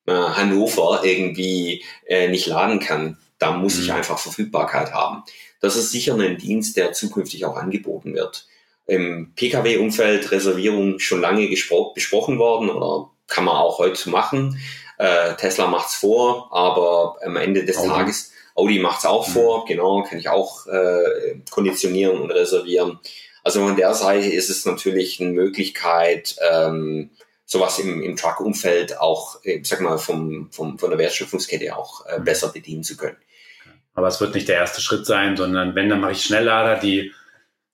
äh, Hannover irgendwie äh, nicht laden kann. Da muss mhm. ich einfach Verfügbarkeit haben. Das ist sicher ein Dienst, der zukünftig auch angeboten wird im Pkw-Umfeld Reservierung schon lange besprochen worden oder kann man auch heute machen. Äh, Tesla macht's vor, aber am Ende des Audi. Tages, Audi macht's auch mhm. vor, genau, kann ich auch äh, konditionieren und reservieren. Also von der Seite ist es natürlich eine Möglichkeit, ähm, sowas im, im Truck-Umfeld auch, ich äh, sag mal, vom, vom, von der Wertschöpfungskette auch äh, mhm. besser bedienen zu können. Aber es wird nicht der erste Schritt sein, sondern wenn, dann mache ich Schnelllader, die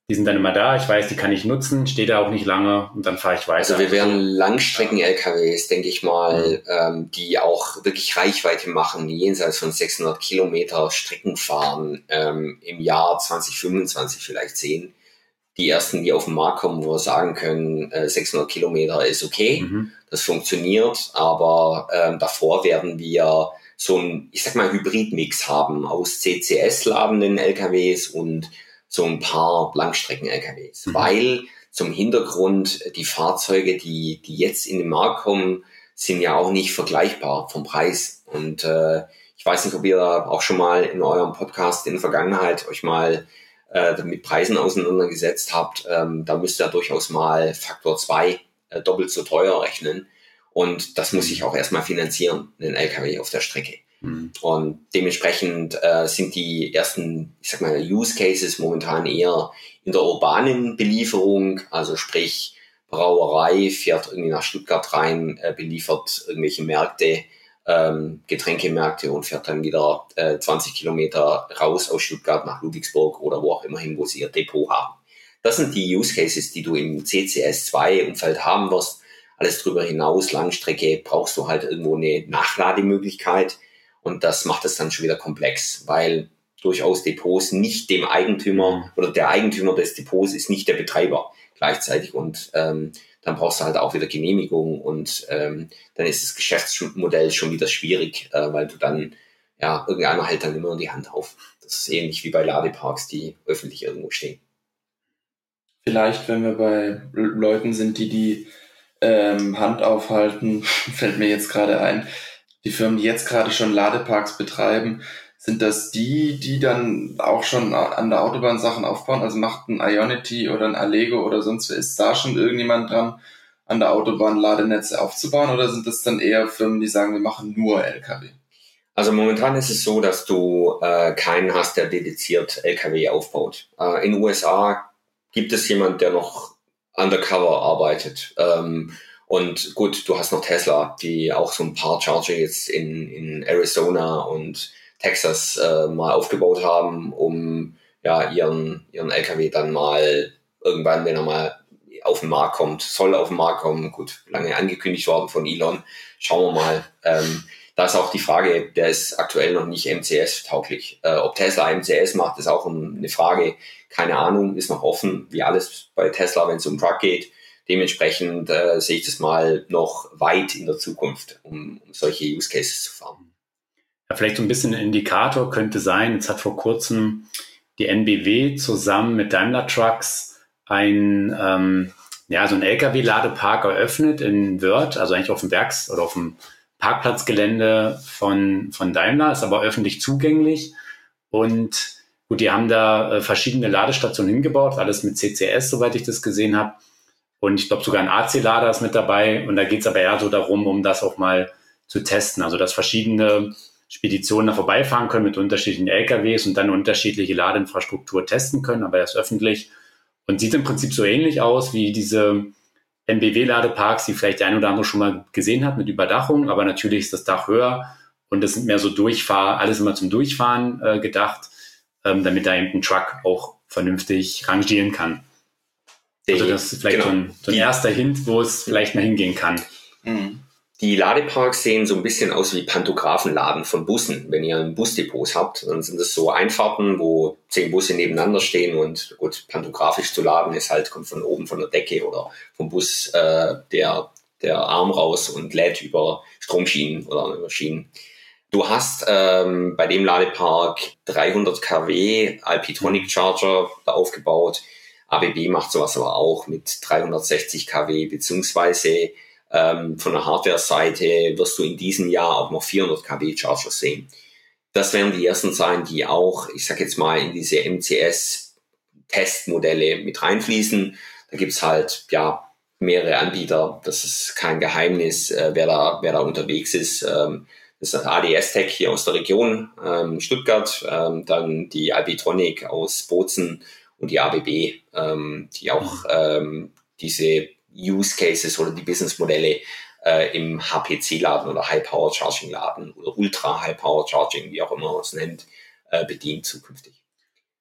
die sind dann immer da, ich weiß, die kann ich nutzen, stehe da auch nicht lange und dann fahre ich weiter. Also wir werden Langstrecken-LKWs, denke ich mal, mhm. ähm, die auch wirklich Reichweite machen, jenseits von 600 Kilometer Strecken fahren, ähm, im Jahr 2025 vielleicht sehen. Die ersten, die auf den Markt kommen, wo wir sagen können, äh, 600 Kilometer ist okay, mhm. das funktioniert, aber ähm, davor werden wir so ein, ich sag mal, Hybridmix haben aus CCS-ladenden LKWs und so ein paar Langstrecken-LKWs, mhm. weil zum Hintergrund die Fahrzeuge, die, die jetzt in den Markt kommen, sind ja auch nicht vergleichbar vom Preis. Und äh, ich weiß nicht, ob ihr auch schon mal in eurem Podcast in der Vergangenheit euch mal äh, mit Preisen auseinandergesetzt habt. Ähm, da müsst ihr durchaus mal Faktor zwei äh, doppelt so teuer rechnen. Und das muss ich auch erstmal finanzieren, einen LKW auf der Strecke. Mhm. Und dementsprechend äh, sind die ersten, ich sag mal, Use Cases momentan eher in der urbanen Belieferung, also sprich Brauerei fährt irgendwie nach Stuttgart rein, äh, beliefert irgendwelche Märkte, ähm, Getränkemärkte und fährt dann wieder äh, 20 Kilometer raus aus Stuttgart nach Ludwigsburg oder wo auch immer hin, wo sie ihr Depot haben. Das sind die Use Cases, die du im CCS2-Umfeld haben wirst. Alles drüber hinaus, Langstrecke, brauchst du halt irgendwo eine Nachlademöglichkeit und das macht es dann schon wieder komplex, weil durchaus Depots nicht dem Eigentümer oder der Eigentümer des Depots ist nicht der Betreiber gleichzeitig und ähm, dann brauchst du halt auch wieder Genehmigung und ähm, dann ist das Geschäftsmodell schon wieder schwierig, äh, weil du dann, ja, irgendeiner hält dann immer die Hand auf. Das ist ähnlich wie bei Ladeparks, die öffentlich irgendwo stehen. Vielleicht, wenn wir bei Leuten sind, die die ähm, Hand aufhalten, fällt mir jetzt gerade ein, die Firmen, die jetzt gerade schon Ladeparks betreiben, sind das die, die dann auch schon an der Autobahn Sachen aufbauen? Also macht ein Ionity oder ein Allego oder sonst wer, ist da schon irgendjemand dran, an der Autobahn Ladenetze aufzubauen oder sind das dann eher Firmen, die sagen, wir machen nur Lkw? Also momentan ist es so, dass du äh, keinen hast, der dediziert Lkw aufbaut. Äh, in den USA gibt es jemand, der noch undercover arbeitet. Ähm, und gut, du hast noch Tesla, die auch so ein paar Charger jetzt in, in Arizona und Texas äh, mal aufgebaut haben, um ja ihren, ihren LKW dann mal irgendwann, wenn er mal auf den Markt kommt, soll auf den Markt kommen, gut, lange angekündigt worden von Elon, schauen wir mal. Ähm, da ist auch die Frage, der ist aktuell noch nicht MCS-tauglich. Äh, ob Tesla MCS macht, ist auch eine Frage. Keine Ahnung, ist noch offen, wie alles bei Tesla, wenn es um Truck geht. Dementsprechend äh, sehe ich das mal noch weit in der Zukunft, um, um solche Use Cases zu fahren. Ja, vielleicht so ein bisschen ein Indikator könnte sein, jetzt hat vor kurzem die NBW zusammen mit Daimler Trucks ein, ähm, ja, so ein LKW-Ladepark eröffnet in Wörth, also eigentlich auf dem Werks- oder auf dem Parkplatzgelände von, von Daimler, ist aber öffentlich zugänglich. Und gut, die haben da äh, verschiedene Ladestationen hingebaut, alles mit CCS, soweit ich das gesehen habe. Und ich glaube, sogar ein AC-Lader ist mit dabei. Und da geht es aber eher so darum, um das auch mal zu testen. Also, dass verschiedene Speditionen da vorbeifahren können mit unterschiedlichen LKWs und dann unterschiedliche Ladeinfrastruktur testen können, aber erst öffentlich. Und sieht im Prinzip so ähnlich aus wie diese MBW-Ladeparks, die vielleicht der eine oder andere schon mal gesehen hat mit Überdachung, aber natürlich ist das Dach höher und das sind mehr so Durchfahr, alles immer zum Durchfahren äh, gedacht, ähm, damit da eben ein Truck auch vernünftig rangieren kann. Also das ist vielleicht genau. so ein, so ein erster Hint, wo es vielleicht mal hingehen kann. Mhm. Die Ladeparks sehen so ein bisschen aus wie Pantographenladen von Bussen. Wenn ihr ein Busdepot habt, dann sind das so Einfahrten, wo zehn Busse nebeneinander stehen und gut, pantografisch zu laden ist halt, kommt von oben von der Decke oder vom Bus äh, der, der Arm raus und lädt über Stromschienen oder über Schienen. Du hast ähm, bei dem Ladepark 300 kW Alpitronic Charger aufgebaut. ABB macht sowas aber auch mit 360 kW beziehungsweise ähm, von der Hardware-Seite wirst du in diesem Jahr auch noch 400 kW Charger sehen. Das werden die ersten sein, die auch, ich sag jetzt mal, in diese MCS-Testmodelle mit reinfließen. Da gibt's halt, ja, mehrere Anbieter. Das ist kein Geheimnis, äh, wer, da, wer da unterwegs ist. Ähm, das ist ADS Tech hier aus der Region ähm, Stuttgart, ähm, dann die Albitronic aus Bozen und die ABB, ähm, die auch ähm, diese Use Cases oder die Businessmodelle äh, im HPC-Laden oder High Power Charging Laden oder Ultra High Power Charging, wie auch immer man es nennt, äh, bedient zukünftig.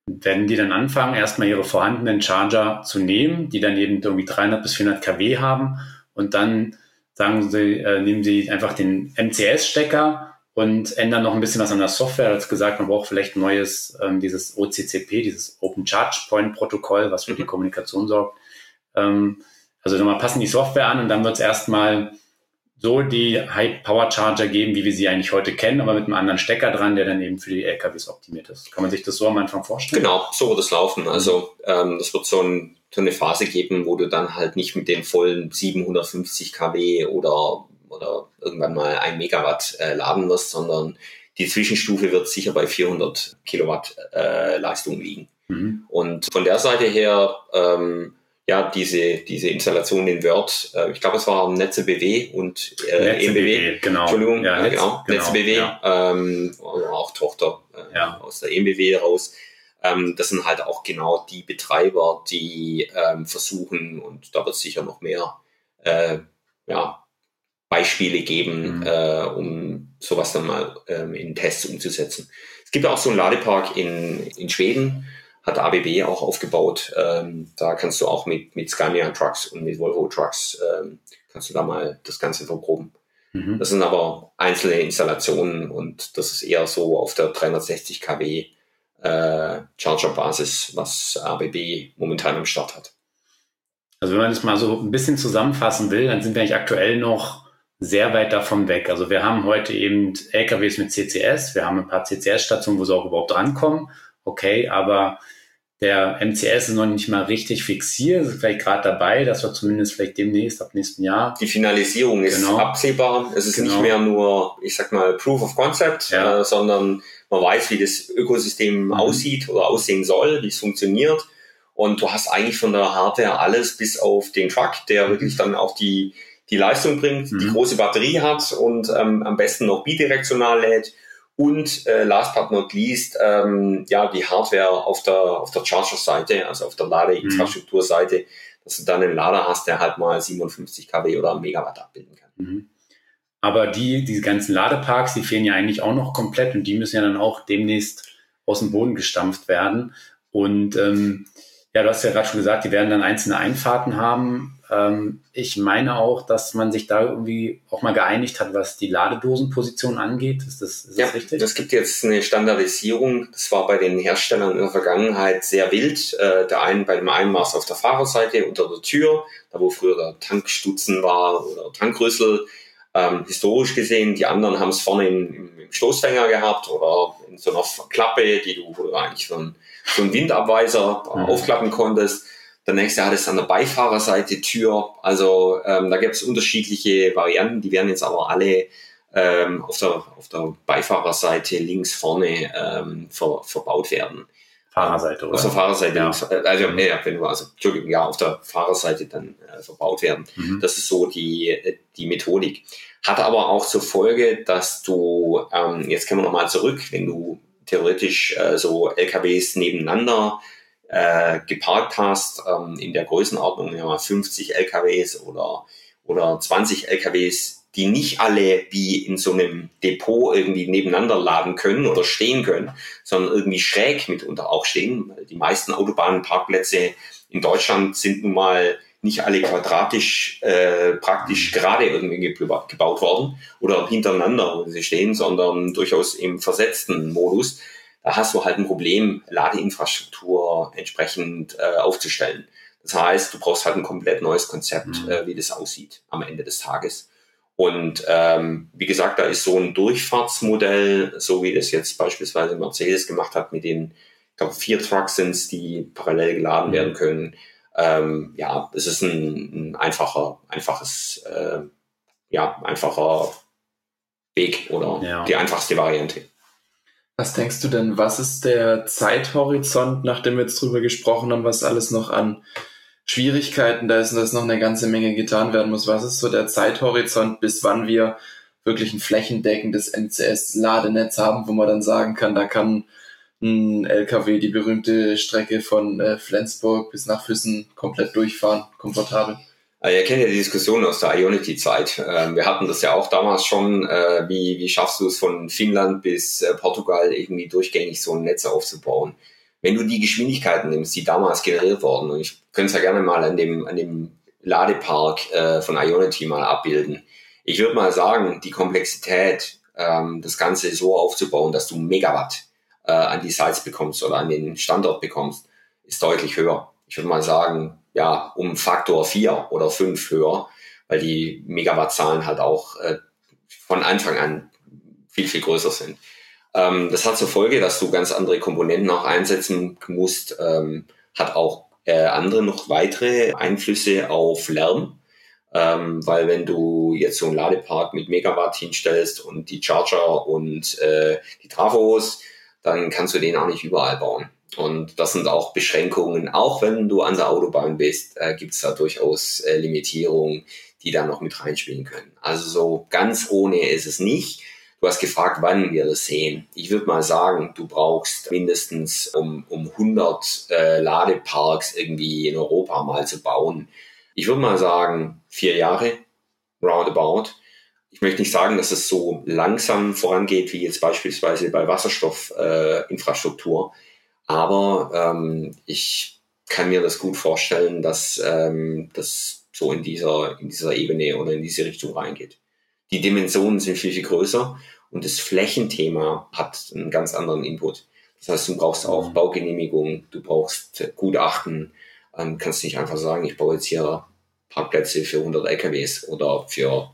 Werden die dann anfangen, erstmal ihre vorhandenen Charger zu nehmen, die dann eben irgendwie 300 bis 400 kW haben und dann sagen sie, äh, nehmen sie einfach den MCS-Stecker und ändern noch ein bisschen was an der Software. Als gesagt, man braucht vielleicht ein neues, ähm, dieses OCCP, dieses Open Charge Point Protokoll, was für mhm. die Kommunikation sorgt. Ähm, also nochmal passen die Software an und dann wird es erstmal so die High-Power-Charger geben, wie wir sie eigentlich heute kennen, aber mit einem anderen Stecker dran, der dann eben für die LKWs optimiert ist. Kann man sich das so am Anfang vorstellen? Genau, so wird es laufen. Also ähm, das wird so, ein, so, eine Phase geben, wo du dann halt nicht mit den vollen 750 kW oder, oder irgendwann mal ein Megawatt äh, laden wirst, sondern die Zwischenstufe wird sicher bei 400 Kilowatt äh, Leistung liegen. Mhm. Und von der Seite her ähm, ja, diese, diese Installation in Word, äh, ich glaube, es war Netze BW und äh, Netze EMBW, genau. Entschuldigung, ja, Netz, genau, genau, Netze BW, ja. ähm, auch Tochter äh, ja. aus der EMBW raus. Ähm, das sind halt auch genau die Betreiber, die ähm, versuchen, und da wird sicher noch mehr äh, ja, Beispiele geben, mhm. äh, um sowas dann mal ähm, in Tests umzusetzen. Es gibt auch so einen Ladepark in, in Schweden, hat ABB auch aufgebaut. Ähm, da kannst du auch mit, mit Scania Trucks und mit Volvo Trucks, ähm, kannst du da mal das Ganze verproben. Mhm. Das sind aber einzelne Installationen und das ist eher so auf der 360 kW äh, Charger-Basis, was ABB momentan am Start hat. Also wenn man das mal so ein bisschen zusammenfassen will, dann sind wir eigentlich aktuell noch sehr weit davon weg. Also wir haben heute eben LKWs mit CCS, wir haben ein paar CCS-Stationen, wo sie auch überhaupt drankommen. Okay, aber der MCS ist noch nicht mal richtig fixiert, ist vielleicht gerade dabei, dass wir zumindest vielleicht demnächst ab nächsten Jahr. Die Finalisierung ist genau. absehbar. Es ist genau. nicht mehr nur, ich sag mal, Proof of Concept, ja. äh, sondern man weiß, wie das Ökosystem mhm. aussieht oder aussehen soll, wie es funktioniert. Und du hast eigentlich von der Hardware alles bis auf den Truck, der mhm. wirklich dann auch die, die Leistung bringt, mhm. die große Batterie hat und ähm, am besten noch bidirektional lädt und äh, last but not least, ähm, ja, die Hardware auf der, auf der Charger-Seite, also auf der Ladeinfrastrukturseite, dass du dann einen Lader hast, der halt mal 57 kW oder Megawatt abbilden kann. Mhm. Aber die, diese ganzen Ladeparks, die fehlen ja eigentlich auch noch komplett und die müssen ja dann auch demnächst aus dem Boden gestampft werden. Und ähm, ja, du hast ja gerade schon gesagt, die werden dann einzelne Einfahrten haben. Ähm, ich meine auch, dass man sich da irgendwie auch mal geeinigt hat, was die Ladedosenposition angeht. Ist das, ist ja, das richtig? Es gibt jetzt eine Standardisierung. Das war bei den Herstellern in der Vergangenheit sehr wild. Äh, der einen, bei dem einen war es auf der Fahrerseite unter der Tür, da wo früher der Tankstutzen war oder Tankrüssel. Ähm, historisch gesehen, die anderen haben es vorne im, im, Stoßfänger gehabt oder in so einer Klappe, die du, eigentlich so einen, so einen Windabweiser mhm. aufklappen konntest. Der nächste hat es an der Beifahrerseite Tür. Also ähm, da gibt es unterschiedliche Varianten, die werden jetzt aber alle ähm, auf, der, auf der Beifahrerseite links vorne ähm, ver, verbaut werden. Fahrerseite, oder? Auf der Fahrerseite, ja. äh, also, nee, wenn du, also, Entschuldigung, ja, auf der Fahrerseite dann äh, verbaut werden. Mhm. Das ist so die, äh, die Methodik. Hat aber auch zur Folge, dass du, ähm, jetzt kommen wir nochmal zurück, wenn du theoretisch äh, so LKWs nebeneinander äh, geparkt hast, ähm, in der Größenordnung ja, 50 LKWs oder, oder 20 LKWs, die nicht alle wie in so einem Depot irgendwie nebeneinander laden können oder stehen können, sondern irgendwie schräg mitunter auch stehen. Die meisten Autobahnenparkplätze in Deutschland sind nun mal nicht alle quadratisch äh, praktisch gerade irgendwie gebaut worden oder hintereinander, wo sie stehen, sondern durchaus im versetzten Modus hast du halt ein Problem, Ladeinfrastruktur entsprechend äh, aufzustellen. Das heißt, du brauchst halt ein komplett neues Konzept, mhm. äh, wie das aussieht am Ende des Tages. Und ähm, wie gesagt, da ist so ein Durchfahrtsmodell, so wie das jetzt beispielsweise Mercedes gemacht hat mit den, ich glaube, vier Trucks sind die parallel geladen mhm. werden können. Ähm, ja, es ist ein, ein einfacher, einfaches, äh, ja, einfacher Weg oder ja. die einfachste Variante. Was denkst du denn, was ist der Zeithorizont, nachdem wir jetzt drüber gesprochen haben, was alles noch an Schwierigkeiten da ist und dass noch eine ganze Menge getan werden muss? Was ist so der Zeithorizont, bis wann wir wirklich ein flächendeckendes MCS-Ladenetz haben, wo man dann sagen kann, da kann ein LKW die berühmte Strecke von äh, Flensburg bis nach Füssen komplett durchfahren, komfortabel? Ihr kennt ja die Diskussion aus der Ionity-Zeit. Ähm, wir hatten das ja auch damals schon. Äh, wie, wie schaffst du es von Finnland bis äh, Portugal irgendwie durchgängig so ein Netz aufzubauen? Wenn du die Geschwindigkeiten nimmst, die damals generiert wurden, und ich könnte es ja gerne mal an dem, an dem Ladepark äh, von Ionity mal abbilden. Ich würde mal sagen, die Komplexität, ähm, das Ganze so aufzubauen, dass du Megawatt an die Sites bekommst oder an den Standort bekommst, ist deutlich höher. Ich würde mal sagen, ja, um Faktor vier oder fünf höher, weil die Megawattzahlen halt auch äh, von Anfang an viel, viel größer sind. Ähm, das hat zur Folge, dass du ganz andere Komponenten auch einsetzen musst, ähm, hat auch äh, andere noch weitere Einflüsse auf Lärm. Ähm, weil wenn du jetzt so einen Ladepark mit Megawatt hinstellst und die Charger und äh, die Trafos, dann kannst du den auch nicht überall bauen. Und das sind auch Beschränkungen. Auch wenn du an der Autobahn bist, äh, gibt es da durchaus äh, Limitierungen, die da noch mit reinspielen können. Also so ganz ohne ist es nicht. Du hast gefragt, wann wir das sehen. Ich würde mal sagen, du brauchst mindestens um, um 100 äh, Ladeparks irgendwie in Europa mal zu bauen. Ich würde mal sagen, vier Jahre, roundabout. Ich möchte nicht sagen, dass es so langsam vorangeht wie jetzt beispielsweise bei Wasserstoffinfrastruktur. Äh, aber ähm, ich kann mir das gut vorstellen, dass ähm, das so in dieser, in dieser Ebene oder in diese Richtung reingeht. Die Dimensionen sind viel, viel größer und das Flächenthema hat einen ganz anderen Input. Das heißt, du brauchst auch mhm. Baugenehmigung, du brauchst Gutachten, ähm, kannst nicht einfach sagen, ich baue jetzt hier Parkplätze für 100 LKWs oder für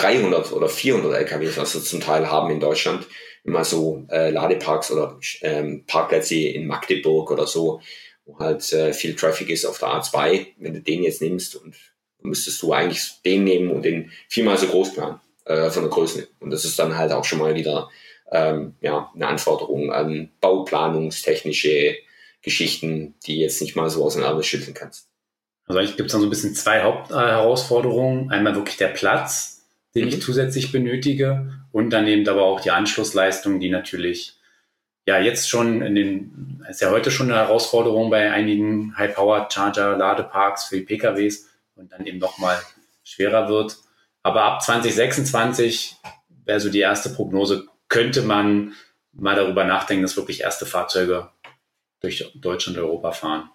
300 oder 400 LKWs, was wir zum Teil haben in Deutschland immer so äh, Ladeparks oder ähm, Parkplätze in Magdeburg oder so, wo halt äh, viel Traffic ist auf der A2. Wenn du den jetzt nimmst und müsstest du eigentlich den nehmen und den viermal so groß planen äh, von der Größe. Und das ist dann halt auch schon mal wieder ähm, ja, eine Anforderung an bauplanungstechnische Geschichten, die jetzt nicht mal so aus dem Ärmel schütteln kannst. Also eigentlich gibt es dann so ein bisschen zwei Hauptherausforderungen. Einmal wirklich der Platz, den mhm. ich zusätzlich benötige und dann eben aber auch die Anschlussleistung, die natürlich ja jetzt schon in den, ist ja heute schon eine Herausforderung bei einigen High-Power-Charger-Ladeparks für die PKWs und dann eben nochmal schwerer wird. Aber ab 2026 wäre so die erste Prognose, könnte man mal darüber nachdenken, dass wirklich erste Fahrzeuge durch Deutschland und Europa fahren.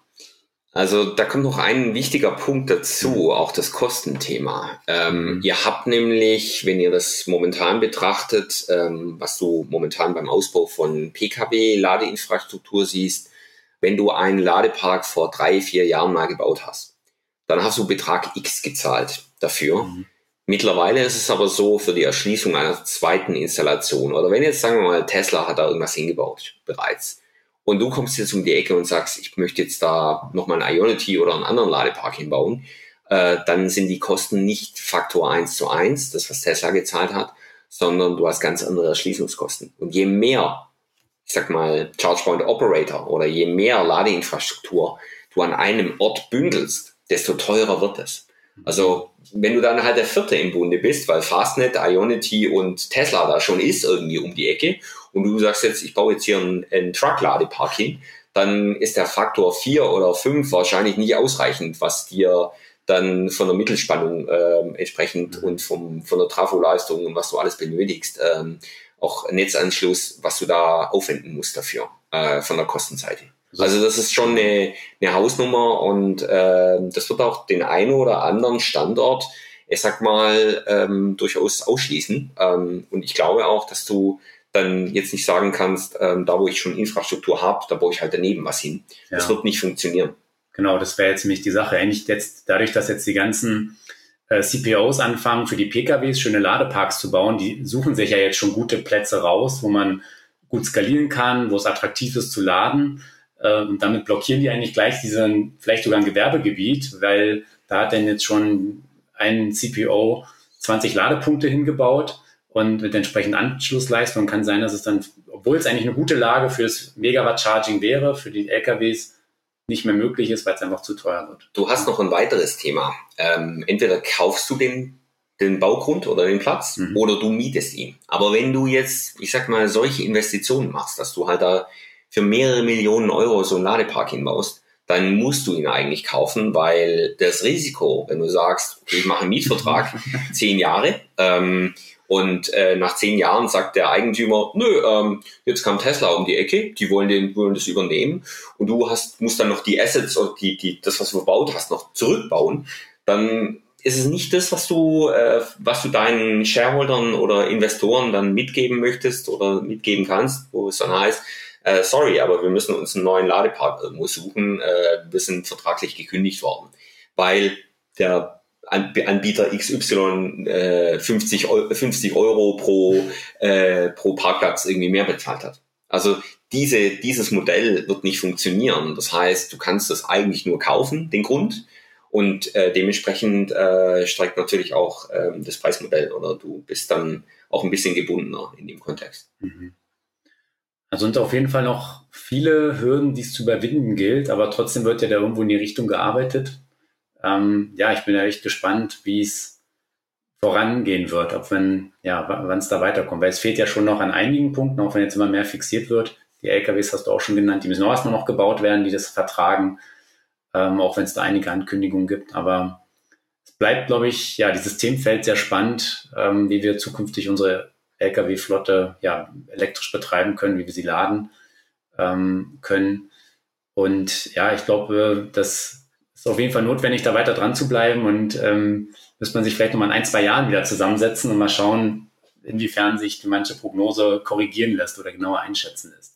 Also da kommt noch ein wichtiger Punkt dazu, auch das Kostenthema. Ähm, mhm. Ihr habt nämlich, wenn ihr das momentan betrachtet, ähm, was du momentan beim Ausbau von Pkw-Ladeinfrastruktur siehst, wenn du einen Ladepark vor drei, vier Jahren mal gebaut hast, dann hast du Betrag X gezahlt dafür. Mhm. Mittlerweile ist es aber so für die Erschließung einer zweiten Installation oder wenn jetzt sagen wir mal Tesla hat da irgendwas hingebaut bereits und du kommst jetzt um die Ecke und sagst, ich möchte jetzt da nochmal ein Ionity oder einen anderen Ladepark hinbauen, äh, dann sind die Kosten nicht Faktor eins zu eins, das was Tesla gezahlt hat, sondern du hast ganz andere Erschließungskosten. Und je mehr, ich sag mal, ChargePoint Operator oder je mehr Ladeinfrastruktur du an einem Ort bündelst, desto teurer wird es. Also wenn du dann halt der Vierte im Bunde bist, weil Fastnet, Ionity und Tesla da schon ist irgendwie um die Ecke und du sagst jetzt, ich baue jetzt hier einen, einen Truck-Ladepark hin, dann ist der Faktor vier oder fünf wahrscheinlich nicht ausreichend, was dir dann von der Mittelspannung äh, entsprechend mhm. und vom, von der Trafoleistung und was du alles benötigst, ähm, auch Netzanschluss, was du da aufwenden musst dafür, äh, von der Kostenseite. Also das ist schon eine, eine Hausnummer und äh, das wird auch den einen oder anderen Standort, ich sag mal, ähm, durchaus ausschließen. Ähm, und ich glaube auch, dass du dann jetzt nicht sagen kannst, ähm, da wo ich schon Infrastruktur habe, da baue ich halt daneben was hin. Ja. Das wird nicht funktionieren. Genau, das wäre jetzt nämlich die Sache. Eigentlich jetzt, dadurch, dass jetzt die ganzen äh, CPOs anfangen, für die PKWs schöne Ladeparks zu bauen, die suchen sich ja jetzt schon gute Plätze raus, wo man gut skalieren kann, wo es attraktiv ist zu laden. Äh, und damit blockieren die eigentlich gleich diesen, vielleicht sogar ein Gewerbegebiet, weil da hat denn jetzt schon ein CPO 20 Ladepunkte hingebaut und mit entsprechenden Anschlussleistungen kann sein, dass es dann, obwohl es eigentlich eine gute Lage fürs Megawatt-Charging wäre, für die LKWs nicht mehr möglich ist, weil es einfach zu teuer wird. Du hast noch ein weiteres Thema. Ähm, entweder kaufst du den, den Baugrund oder den Platz mhm. oder du mietest ihn. Aber wenn du jetzt, ich sag mal, solche Investitionen machst, dass du halt da für mehrere Millionen Euro so einen Ladepark hinbaust, dann musst du ihn eigentlich kaufen, weil das Risiko, wenn du sagst, ich mache einen Mietvertrag, zehn Jahre, ähm, und äh, nach zehn Jahren sagt der Eigentümer, nö, ähm, jetzt kam Tesla um die Ecke, die wollen, den, wollen das übernehmen. Und du hast, musst dann noch die Assets oder die, die, das, was du verbaut hast, noch zurückbauen, dann ist es nicht das, was du, äh, was du deinen Shareholdern oder Investoren dann mitgeben möchtest oder mitgeben kannst, wo es dann heißt, äh, sorry, aber wir müssen uns einen neuen Ladepark irgendwo suchen, äh, wir sind vertraglich gekündigt worden, weil der Anbieter XY äh, 50, Euro, 50 Euro pro, äh, pro Parkplatz irgendwie mehr bezahlt hat. Also diese, dieses Modell wird nicht funktionieren. Das heißt, du kannst das eigentlich nur kaufen, den Grund, und äh, dementsprechend äh, steigt natürlich auch äh, das Preismodell oder du bist dann auch ein bisschen gebundener in dem Kontext. Also sind auf jeden Fall noch viele Hürden, die es zu überwinden gilt, aber trotzdem wird ja da irgendwo in die Richtung gearbeitet ähm, ja, ich bin ja echt gespannt, wie es vorangehen wird, ob wenn, ja, wann es da weiterkommt. Weil es fehlt ja schon noch an einigen Punkten, auch wenn jetzt immer mehr fixiert wird. Die LKWs hast du auch schon genannt, die müssen auch erstmal noch gebaut werden, die das vertragen, ähm, auch wenn es da einige Ankündigungen gibt. Aber es bleibt, glaube ich, ja, dieses Themenfeld sehr spannend, ähm, wie wir zukünftig unsere Lkw-Flotte ja, elektrisch betreiben können, wie wir sie laden ähm, können. Und ja, ich glaube, dass ist auf jeden Fall notwendig, da weiter dran zu bleiben und ähm, müsste man sich vielleicht nochmal in ein, zwei Jahren wieder zusammensetzen und mal schauen, inwiefern sich manche Prognose korrigieren lässt oder genauer einschätzen lässt.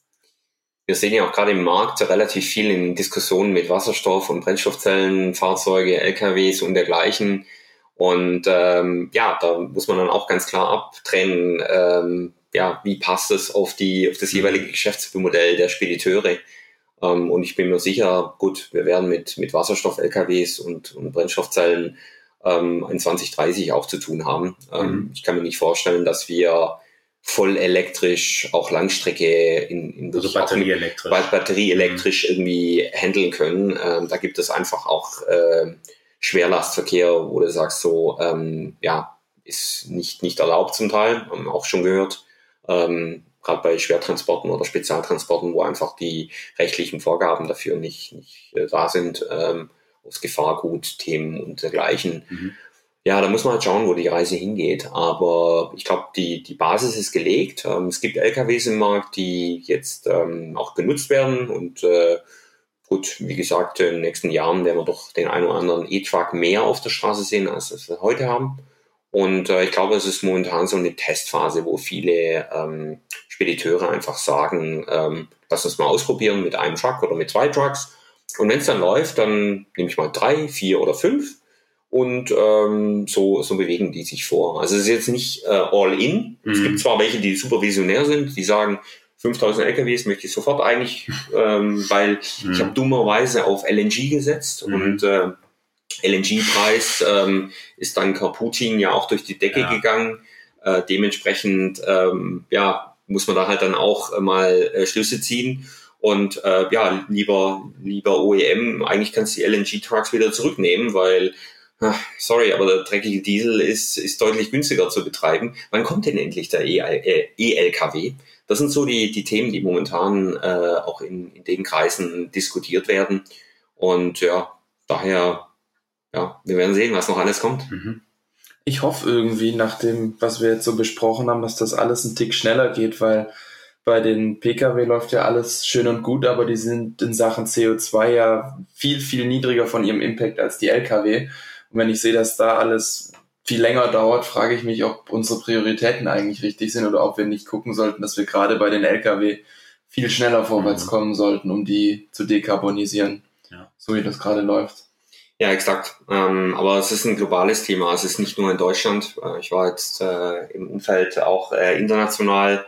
Wir sehen ja auch gerade im Markt relativ viel in Diskussionen mit Wasserstoff- und Brennstoffzellen, Fahrzeuge, LKWs und dergleichen. Und ähm, ja, da muss man dann auch ganz klar abtrennen, ähm, ja, wie passt es auf die auf das jeweilige Geschäftsmodell der Spediteure. Ähm, und ich bin mir sicher, gut, wir werden mit, mit Wasserstoff-LKWs und, und Brennstoffzellen ähm, in 2030 auch zu tun haben. Ähm, mhm. Ich kann mir nicht vorstellen, dass wir voll elektrisch auch Langstrecke in, in also batterieelektrisch, batterieelektrisch mhm. irgendwie handeln können. Ähm, da gibt es einfach auch äh, Schwerlastverkehr, wo du sagst so, ähm, ja, ist nicht, nicht erlaubt zum Teil, haben wir auch schon gehört. Ähm, gerade bei Schwertransporten oder Spezialtransporten, wo einfach die rechtlichen Vorgaben dafür nicht, nicht äh, da sind, ähm, aus Gefahrgutthemen und dergleichen. Mhm. Ja, da muss man halt schauen, wo die Reise hingeht. Aber ich glaube, die, die Basis ist gelegt. Ähm, es gibt LKWs im Markt, die jetzt ähm, auch genutzt werden und äh, gut, wie gesagt, in den nächsten Jahren werden wir doch den einen oder anderen E-Truck mehr auf der Straße sehen, als wir heute haben. Und äh, ich glaube, es ist momentan so eine Testphase, wo viele ähm, Spediteure einfach sagen, ähm, lass uns mal ausprobieren mit einem Truck oder mit zwei Trucks. Und wenn es dann läuft, dann nehme ich mal drei, vier oder fünf. Und ähm, so, so bewegen die sich vor. Also es ist jetzt nicht äh, all in. Mhm. Es gibt zwar welche, die super visionär sind, die sagen, 5000 LKWs möchte ich sofort eigentlich, ähm, weil mhm. ich habe dummerweise auf LNG gesetzt mhm. und äh, LNG-Preis ähm, ist dann Putin ja auch durch die Decke ja. gegangen. Äh, dementsprechend ähm, ja, muss man da halt dann auch mal äh, Schlüsse ziehen. Und äh, ja, lieber, lieber OEM, eigentlich kannst du die LNG-Trucks wieder zurücknehmen, weil, ach, sorry, aber der dreckige Diesel ist, ist deutlich günstiger zu betreiben. Wann kommt denn endlich der E-LKW? E das sind so die, die Themen, die momentan äh, auch in, in den Kreisen diskutiert werden. Und ja, daher ja, wir werden sehen, was noch alles kommt. Mhm. Ich hoffe irgendwie, nach dem, was wir jetzt so besprochen haben, dass das alles ein Tick schneller geht, weil bei den Pkw läuft ja alles schön und gut, aber die sind in Sachen CO2 ja viel, viel niedriger von ihrem Impact als die Lkw. Und wenn ich sehe, dass da alles viel länger dauert, frage ich mich, ob unsere Prioritäten eigentlich richtig sind oder ob wir nicht gucken sollten, dass wir gerade bei den Lkw viel schneller vorwärts mhm. kommen sollten, um die zu dekarbonisieren, ja. so wie das gerade läuft. Ja, exakt. Ähm, aber es ist ein globales Thema. Es ist nicht nur in Deutschland. Äh, ich war jetzt äh, im Umfeld auch äh, international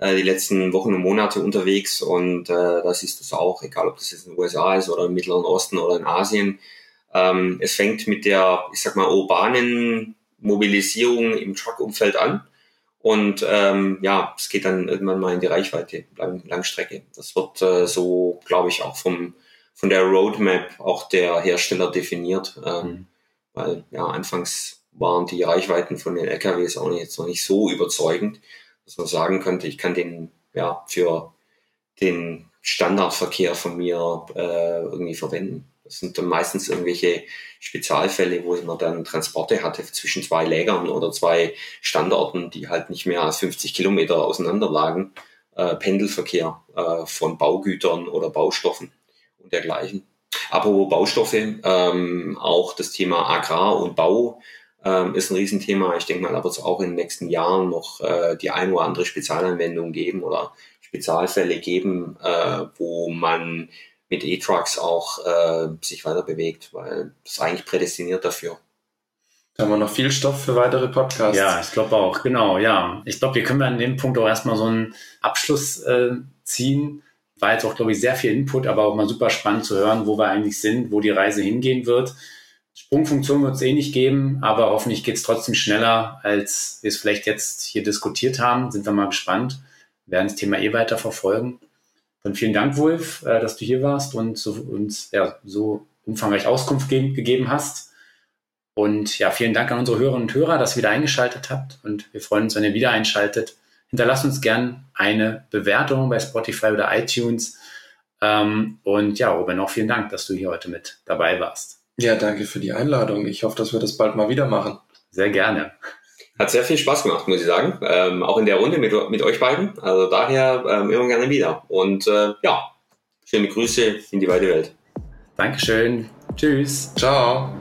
äh, die letzten Wochen und Monate unterwegs und äh, da siehst du es auch, egal ob das jetzt in den USA ist oder im Mittleren Osten oder in Asien. Ähm, es fängt mit der, ich sag mal, urbanen Mobilisierung im Truck-Umfeld an. Und ähm, ja, es geht dann irgendwann mal in die Reichweite, Lang Langstrecke. Das wird äh, so, glaube ich, auch vom von der Roadmap auch der Hersteller definiert. Ähm, mhm. Weil ja, anfangs waren die Reichweiten von den LKWs auch jetzt noch nicht so überzeugend, dass man sagen könnte, ich kann den ja für den Standardverkehr von mir äh, irgendwie verwenden. Das sind dann meistens irgendwelche Spezialfälle, wo man dann Transporte hatte zwischen zwei Lägern oder zwei Standorten, die halt nicht mehr als 50 Kilometer auseinander lagen. Äh, Pendelverkehr äh, von Baugütern oder Baustoffen und dergleichen. Apropos Baustoffe, ähm, auch das Thema Agrar und Bau ähm, ist ein Riesenthema. Ich denke mal, da wird es auch in den nächsten Jahren noch äh, die ein oder andere Spezialanwendung geben oder Spezialfälle geben, äh, wo man mit E-Trucks auch äh, sich weiter bewegt, weil das ist eigentlich prädestiniert dafür. Da haben wir noch viel Stoff für weitere Podcasts. Ja, ich glaube auch, genau, ja. Ich glaube, wir können an dem Punkt auch erstmal so einen Abschluss äh, ziehen war jetzt auch, glaube ich, sehr viel Input, aber auch mal super spannend zu hören, wo wir eigentlich sind, wo die Reise hingehen wird. Sprungfunktion wird es eh nicht geben, aber hoffentlich geht es trotzdem schneller, als wir es vielleicht jetzt hier diskutiert haben. Sind wir mal gespannt. Wir werden das Thema eh weiter verfolgen. Dann vielen Dank, Wolf, äh, dass du hier warst und so, uns ja, so umfangreich Auskunft ge gegeben hast. Und ja, vielen Dank an unsere Hörerinnen und Hörer, dass ihr wieder eingeschaltet habt. Und wir freuen uns, wenn ihr wieder einschaltet. Hinterlasst uns gern eine Bewertung bei Spotify oder iTunes. Ähm, und ja, Robin, auch vielen Dank, dass du hier heute mit dabei warst. Ja, danke für die Einladung. Ich hoffe, dass wir das bald mal wieder machen. Sehr gerne. Hat sehr viel Spaß gemacht, muss ich sagen. Ähm, auch in der Runde mit, mit euch beiden. Also daher ähm, immer gerne wieder. Und äh, ja, schöne Grüße in die weite Welt. Dankeschön. Tschüss. Ciao.